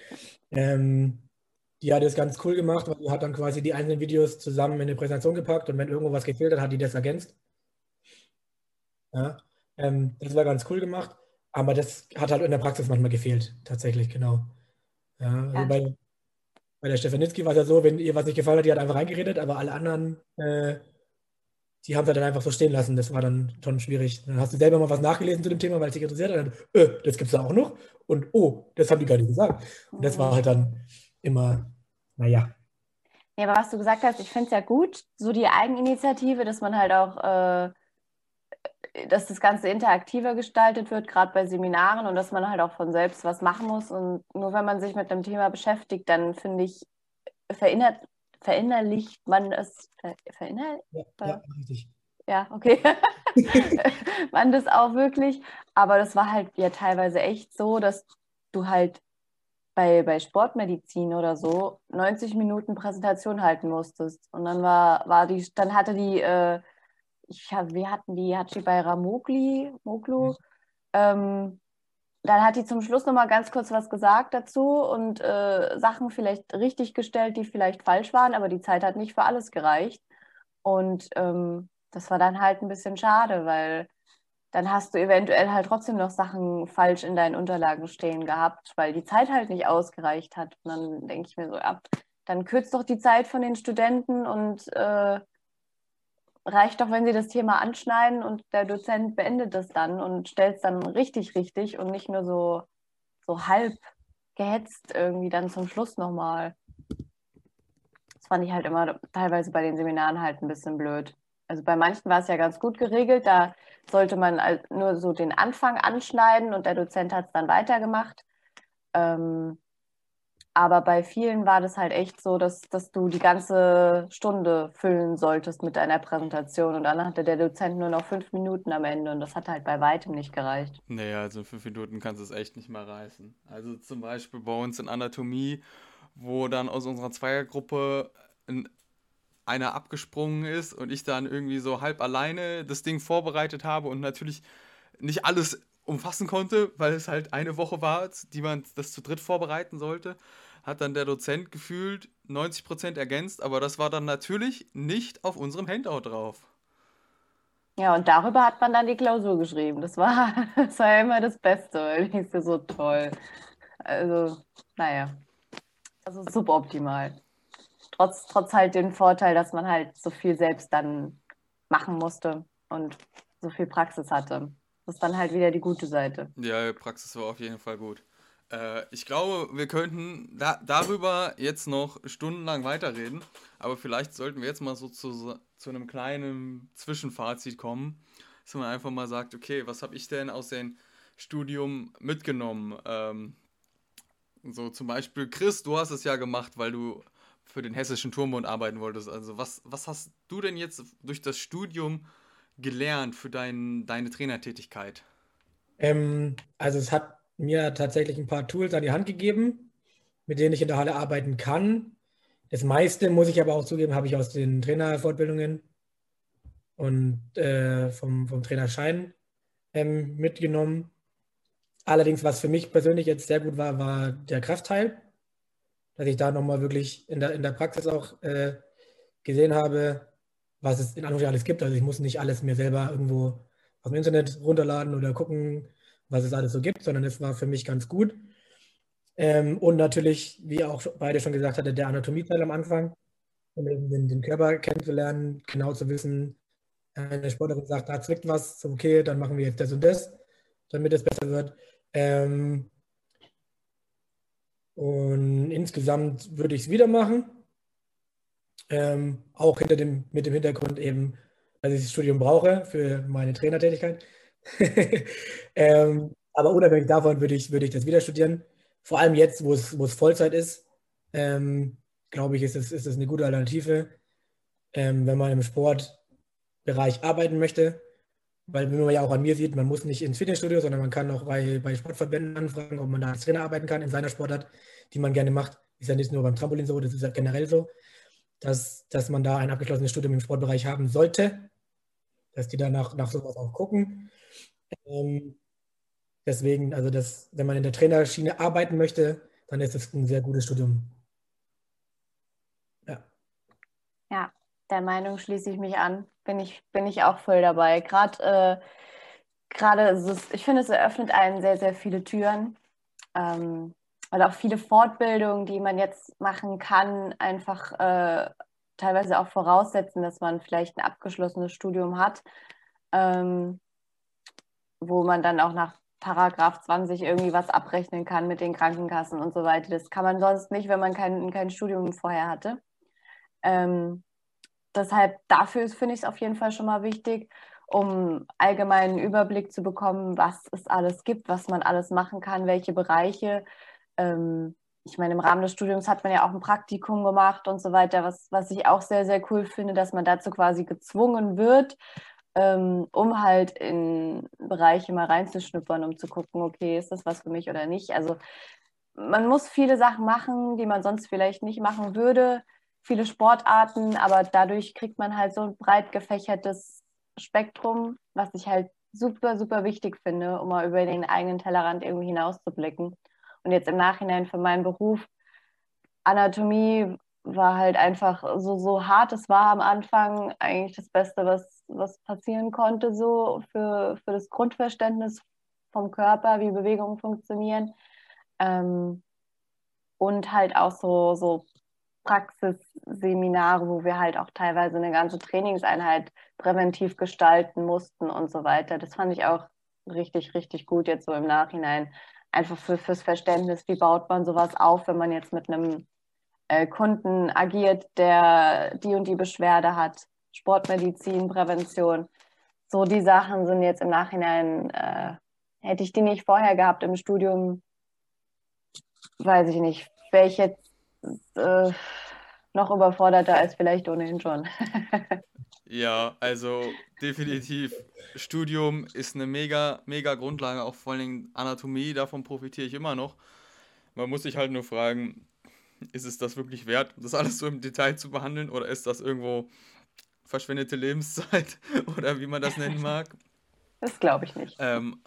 Ähm, die hat es ganz cool gemacht, weil die hat dann quasi die einzelnen Videos zusammen in eine Präsentation gepackt und wenn irgendwo was gefehlt hat, hat die das ergänzt. Ja, ähm, das war ganz cool gemacht, aber das hat halt in der Praxis manchmal gefehlt, tatsächlich, genau. Ja, also ja. Bei, bei der Stefanitzki war es ja so, wenn ihr was nicht gefallen hat, die hat einfach reingeredet, aber alle anderen äh, die haben es dann einfach so stehen lassen. Das war dann schon schwierig. Dann hast du selber mal was nachgelesen zu dem Thema, weil es dich interessiert hat. Dann, äh, das gibt es da auch noch. Und oh, das haben die gar nicht gesagt. Und das war halt dann immer, naja. Ja, aber was du gesagt hast, ich finde es ja gut, so die Eigeninitiative, dass man halt auch, äh, dass das Ganze interaktiver gestaltet wird, gerade bei Seminaren und dass man halt auch von selbst was machen muss. Und nur wenn man sich mit einem Thema beschäftigt, dann finde ich, verinnert, verinnerlicht man es, ver, verinnerlicht? Ja, ja, richtig. Ja, okay. (laughs) man das auch wirklich. Aber das war halt ja teilweise echt so, dass du halt bei, bei Sportmedizin oder so 90 Minuten Präsentation halten musstest. Und dann war, war die, dann hatte die, äh, ich hab, wir hatten die, hat sie bei Ramogli, Moglu, ähm, dann hat die zum Schluss noch mal ganz kurz was gesagt dazu und äh, Sachen vielleicht richtig gestellt, die vielleicht falsch waren, aber die Zeit hat nicht für alles gereicht. Und ähm, das war dann halt ein bisschen schade, weil dann hast du eventuell halt trotzdem noch Sachen falsch in deinen Unterlagen stehen gehabt, weil die Zeit halt nicht ausgereicht hat. Und dann denke ich mir so, ja, dann kürzt doch die Zeit von den Studenten und äh, reicht doch, wenn Sie das Thema anschneiden und der Dozent beendet das dann und stellt es dann richtig, richtig und nicht nur so, so halb gehetzt irgendwie dann zum Schluss nochmal. Das fand ich halt immer teilweise bei den Seminaren halt ein bisschen blöd. Also bei manchen war es ja ganz gut geregelt, da sollte man nur so den Anfang anschneiden und der Dozent hat es dann weitergemacht. Ähm, aber bei vielen war das halt echt so, dass, dass du die ganze Stunde füllen solltest mit deiner Präsentation und dann hatte der Dozent nur noch fünf Minuten am Ende und das hat halt bei weitem nicht gereicht. Naja, also in fünf Minuten kannst du es echt nicht mehr reißen. Also zum Beispiel bei uns in Anatomie, wo dann aus unserer Zweiergruppe einer abgesprungen ist und ich dann irgendwie so halb alleine das Ding vorbereitet habe und natürlich nicht alles umfassen konnte, weil es halt eine Woche war, die man das zu dritt vorbereiten sollte, hat dann der Dozent gefühlt 90% ergänzt, aber das war dann natürlich nicht auf unserem Handout drauf. Ja, und darüber hat man dann die Klausur geschrieben. Das war, (laughs) das war ja immer das Beste, weil ist ja so toll. Also, naja, also suboptimal. Trotz, trotz halt den Vorteil, dass man halt so viel selbst dann machen musste und so viel Praxis hatte. Das ist dann halt wieder die gute Seite. Ja, Praxis war auf jeden Fall gut. Äh, ich glaube, wir könnten da, darüber jetzt noch stundenlang weiterreden, aber vielleicht sollten wir jetzt mal so zu, zu einem kleinen Zwischenfazit kommen, dass man einfach mal sagt, okay, was habe ich denn aus dem Studium mitgenommen? Ähm, so zum Beispiel, Chris, du hast es ja gemacht, weil du für den Hessischen Turmbund arbeiten wolltest. Also was, was hast du denn jetzt durch das Studium gelernt für dein, deine Trainertätigkeit? Ähm, also es hat mir tatsächlich ein paar Tools an die Hand gegeben, mit denen ich in der Halle arbeiten kann. Das meiste, muss ich aber auch zugeben, habe ich aus den Trainerfortbildungen und äh, vom, vom Trainerschein ähm, mitgenommen. Allerdings, was für mich persönlich jetzt sehr gut war, war der Kraftteil, dass ich da nochmal wirklich in der, in der Praxis auch äh, gesehen habe, was es in Anführungszeichen alles gibt. Also ich muss nicht alles mir selber irgendwo aus dem Internet runterladen oder gucken, was es alles so gibt, sondern es war für mich ganz gut. Ähm, und natürlich, wie auch beide schon gesagt hatte, der Anatomieteil am Anfang, um eben den, den Körper kennenzulernen, genau zu wissen, eine Sportlerin sagt, da zwickt was, okay, dann machen wir jetzt das und das, damit es besser wird. Ähm, und insgesamt würde ich es wieder machen. Ähm, auch hinter dem, mit dem Hintergrund eben, dass ich das Studium brauche für meine Trainertätigkeit. (laughs) ähm, aber unabhängig davon würde ich, würde ich das wieder studieren. Vor allem jetzt, wo es, Vollzeit ist, ähm, glaube ich, ist es, ist es eine gute Alternative, ähm, wenn man im Sportbereich arbeiten möchte. Weil, wenn man ja auch an mir sieht, man muss nicht ins Fitnessstudio, sondern man kann auch bei, bei Sportverbänden anfragen, ob man da als Trainer arbeiten kann in seiner Sportart, die man gerne macht. Ist ja nicht nur beim Trampolin so, das ist ja generell so, dass, dass man da ein abgeschlossenes Studium im Sportbereich haben sollte, dass die danach nach sowas auch gucken. Ähm, deswegen, also das, wenn man in der Trainerschiene arbeiten möchte, dann ist es ein sehr gutes Studium. Ja. Ja, der Meinung schließe ich mich an. Bin ich, bin ich auch voll dabei. Gerade, äh, gerade ich finde, es eröffnet einen sehr, sehr viele Türen. Ähm, weil auch viele Fortbildungen, die man jetzt machen kann, einfach äh, teilweise auch voraussetzen, dass man vielleicht ein abgeschlossenes Studium hat, ähm, wo man dann auch nach Paragraph 20 irgendwie was abrechnen kann mit den Krankenkassen und so weiter. Das kann man sonst nicht, wenn man kein, kein Studium vorher hatte. Ähm, deshalb dafür finde ich es auf jeden Fall schon mal wichtig, um allgemeinen Überblick zu bekommen, was es alles gibt, was man alles machen kann, welche Bereiche. Ähm, ich meine, im Rahmen des Studiums hat man ja auch ein Praktikum gemacht und so weiter, was, was ich auch sehr, sehr cool finde, dass man dazu quasi gezwungen wird, ähm, um halt in Bereiche mal reinzuschnuppern, um zu gucken, okay, ist das was für mich oder nicht. Also man muss viele Sachen machen, die man sonst vielleicht nicht machen würde, viele Sportarten, aber dadurch kriegt man halt so ein breit gefächertes Spektrum, was ich halt super, super wichtig finde, um mal über den eigenen Tellerrand irgendwie hinauszublicken. Und jetzt im Nachhinein für meinen Beruf, Anatomie war halt einfach so, so hart es war am Anfang, eigentlich das Beste, was, was passieren konnte, so für, für das Grundverständnis vom Körper, wie Bewegungen funktionieren. Ähm, und halt auch so, so Praxisseminare, wo wir halt auch teilweise eine ganze Trainingseinheit präventiv gestalten mussten und so weiter. Das fand ich auch richtig, richtig gut jetzt so im Nachhinein. Einfach für, fürs Verständnis, wie baut man sowas auf, wenn man jetzt mit einem äh, Kunden agiert, der die und die Beschwerde hat. Sportmedizin, Prävention. So die Sachen sind jetzt im Nachhinein, äh, hätte ich die nicht vorher gehabt im Studium, weiß ich nicht, wäre ich jetzt äh, noch überforderter als vielleicht ohnehin schon. (laughs) ja, also definitiv. Studium ist eine mega, mega Grundlage, auch vor allem Anatomie, davon profitiere ich immer noch. Man muss sich halt nur fragen, ist es das wirklich wert, das alles so im Detail zu behandeln oder ist das irgendwo verschwendete Lebenszeit (laughs) oder wie man das nennen mag? Das glaube ich nicht. Ähm,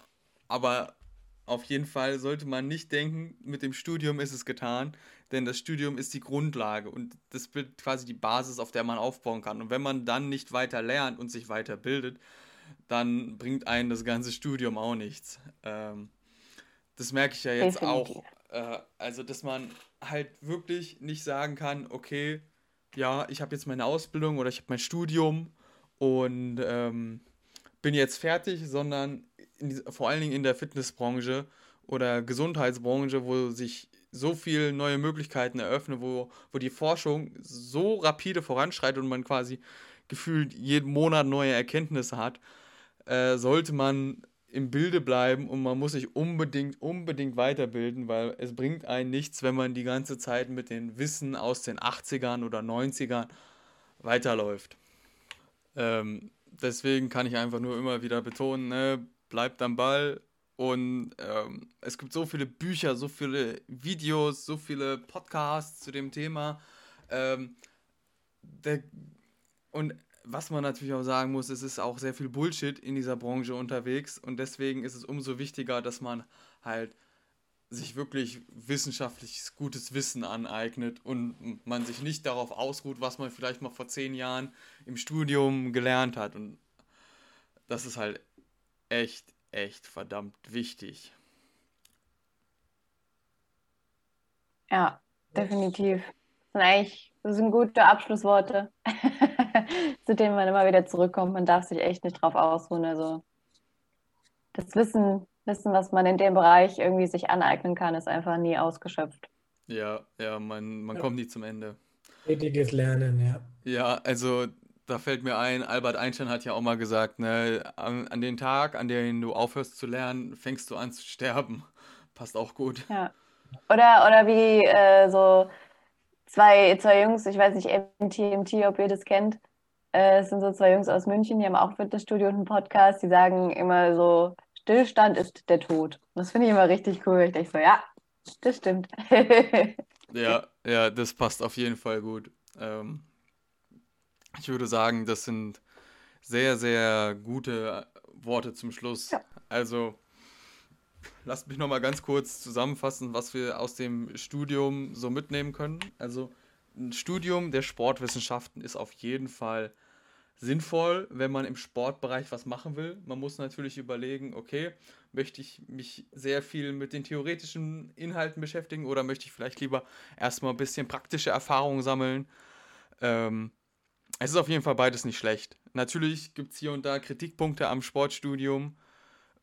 aber auf jeden Fall sollte man nicht denken, mit dem Studium ist es getan, denn das Studium ist die Grundlage und das wird quasi die Basis, auf der man aufbauen kann. Und wenn man dann nicht weiter lernt und sich weiter bildet, dann bringt einen das ganze Studium auch nichts. Ähm, das merke ich ja jetzt Definitiv. auch. Äh, also, dass man halt wirklich nicht sagen kann, okay, ja, ich habe jetzt meine Ausbildung oder ich habe mein Studium und ähm, bin jetzt fertig, sondern die, vor allen Dingen in der Fitnessbranche oder Gesundheitsbranche, wo sich so viele neue Möglichkeiten eröffnen, wo, wo die Forschung so rapide voranschreitet und man quasi gefühlt jeden Monat neue Erkenntnisse hat, äh, sollte man im Bilde bleiben und man muss sich unbedingt, unbedingt weiterbilden, weil es bringt einen nichts, wenn man die ganze Zeit mit den Wissen aus den 80ern oder 90ern weiterläuft. Ähm, deswegen kann ich einfach nur immer wieder betonen, ne, bleibt am Ball. Und ähm, es gibt so viele Bücher, so viele Videos, so viele Podcasts zu dem Thema. Ähm, der, und was man natürlich auch sagen muss, es ist auch sehr viel Bullshit in dieser Branche unterwegs und deswegen ist es umso wichtiger, dass man halt sich wirklich wissenschaftliches gutes Wissen aneignet und man sich nicht darauf ausruht, was man vielleicht mal vor zehn Jahren im Studium gelernt hat. Und das ist halt echt, echt verdammt wichtig. Ja, definitiv. Das sind eigentlich das sind gute Abschlussworte, (laughs) zu denen man immer wieder zurückkommt. Man darf sich echt nicht drauf ausruhen. Also das Wissen, Wissen, was man in dem Bereich irgendwie sich aneignen kann, ist einfach nie ausgeschöpft. Ja, ja, man, man Ja. kommt nie zum Ende. Stetiges Lernen, ja. Ja, also da fällt mir ein, Albert Einstein hat ja auch mal gesagt, ne, an, an den Tag, an dem du aufhörst zu lernen, fängst du an zu sterben. (laughs) Passt auch gut. Ja. Oder, oder wie äh, so zwei, zwei Jungs, ich weiß nicht, MTMT, ob ihr das kennt. Äh, es sind so zwei Jungs aus München, die haben auch Fitnessstudio und einen Podcast, die sagen immer so, Stillstand ist der Tod. Das finde ich immer richtig cool. Ich denke so, ja, das stimmt. (laughs) Ja, ja, das passt auf jeden Fall gut. Ähm, ich würde sagen, das sind sehr, sehr gute Worte zum Schluss. Ja. Also, lasst mich nochmal ganz kurz zusammenfassen, was wir aus dem Studium so mitnehmen können. Also, ein Studium der Sportwissenschaften ist auf jeden Fall sinnvoll, wenn man im Sportbereich was machen will. Man muss natürlich überlegen, okay, möchte ich mich sehr viel mit den theoretischen Inhalten beschäftigen oder möchte ich vielleicht lieber erstmal ein bisschen praktische Erfahrungen sammeln. Ähm, es ist auf jeden Fall beides nicht schlecht. Natürlich gibt es hier und da Kritikpunkte am Sportstudium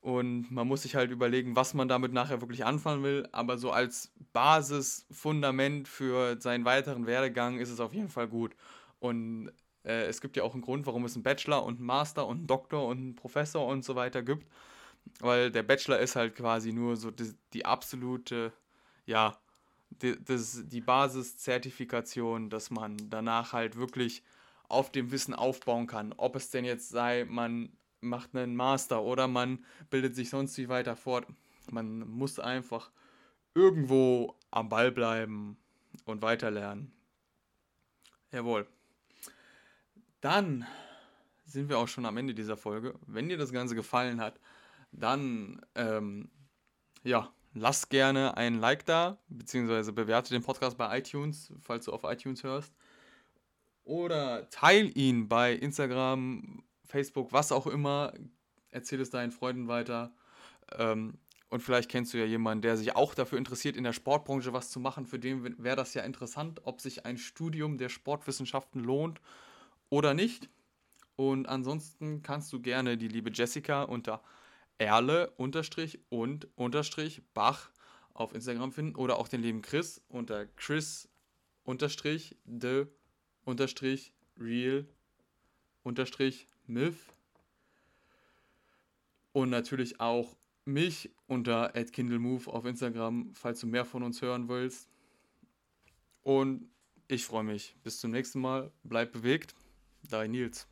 und man muss sich halt überlegen, was man damit nachher wirklich anfangen will. Aber so als Basisfundament für seinen weiteren Werdegang ist es auf jeden Fall gut. Und äh, es gibt ja auch einen Grund, warum es einen Bachelor und einen Master und einen Doktor und einen Professor und so weiter gibt. Weil der Bachelor ist halt quasi nur so die, die absolute, ja, die, die Basiszertifikation, dass man danach halt wirklich auf dem Wissen aufbauen kann. Ob es denn jetzt sei, man macht einen Master oder man bildet sich sonst wie weiter fort. Man muss einfach irgendwo am Ball bleiben und weiterlernen. Jawohl. Dann sind wir auch schon am Ende dieser Folge. Wenn dir das Ganze gefallen hat, dann ähm, ja, lass gerne ein Like da, beziehungsweise bewerte den Podcast bei iTunes, falls du auf iTunes hörst. Oder teil ihn bei Instagram, Facebook, was auch immer. Erzähl es deinen Freunden weiter. Ähm, und vielleicht kennst du ja jemanden, der sich auch dafür interessiert, in der Sportbranche was zu machen. Für den wäre das ja interessant, ob sich ein Studium der Sportwissenschaften lohnt oder nicht. Und ansonsten kannst du gerne die liebe Jessica unter Erle unterstrich und unterstrich Bach auf Instagram finden oder auch den lieben Chris unter Chris unterstrich de unterstrich real unterstrich milf und natürlich auch mich unter @kindlemove auf Instagram, falls du mehr von uns hören willst. Und ich freue mich. Bis zum nächsten Mal. Bleib bewegt. Dein Nils.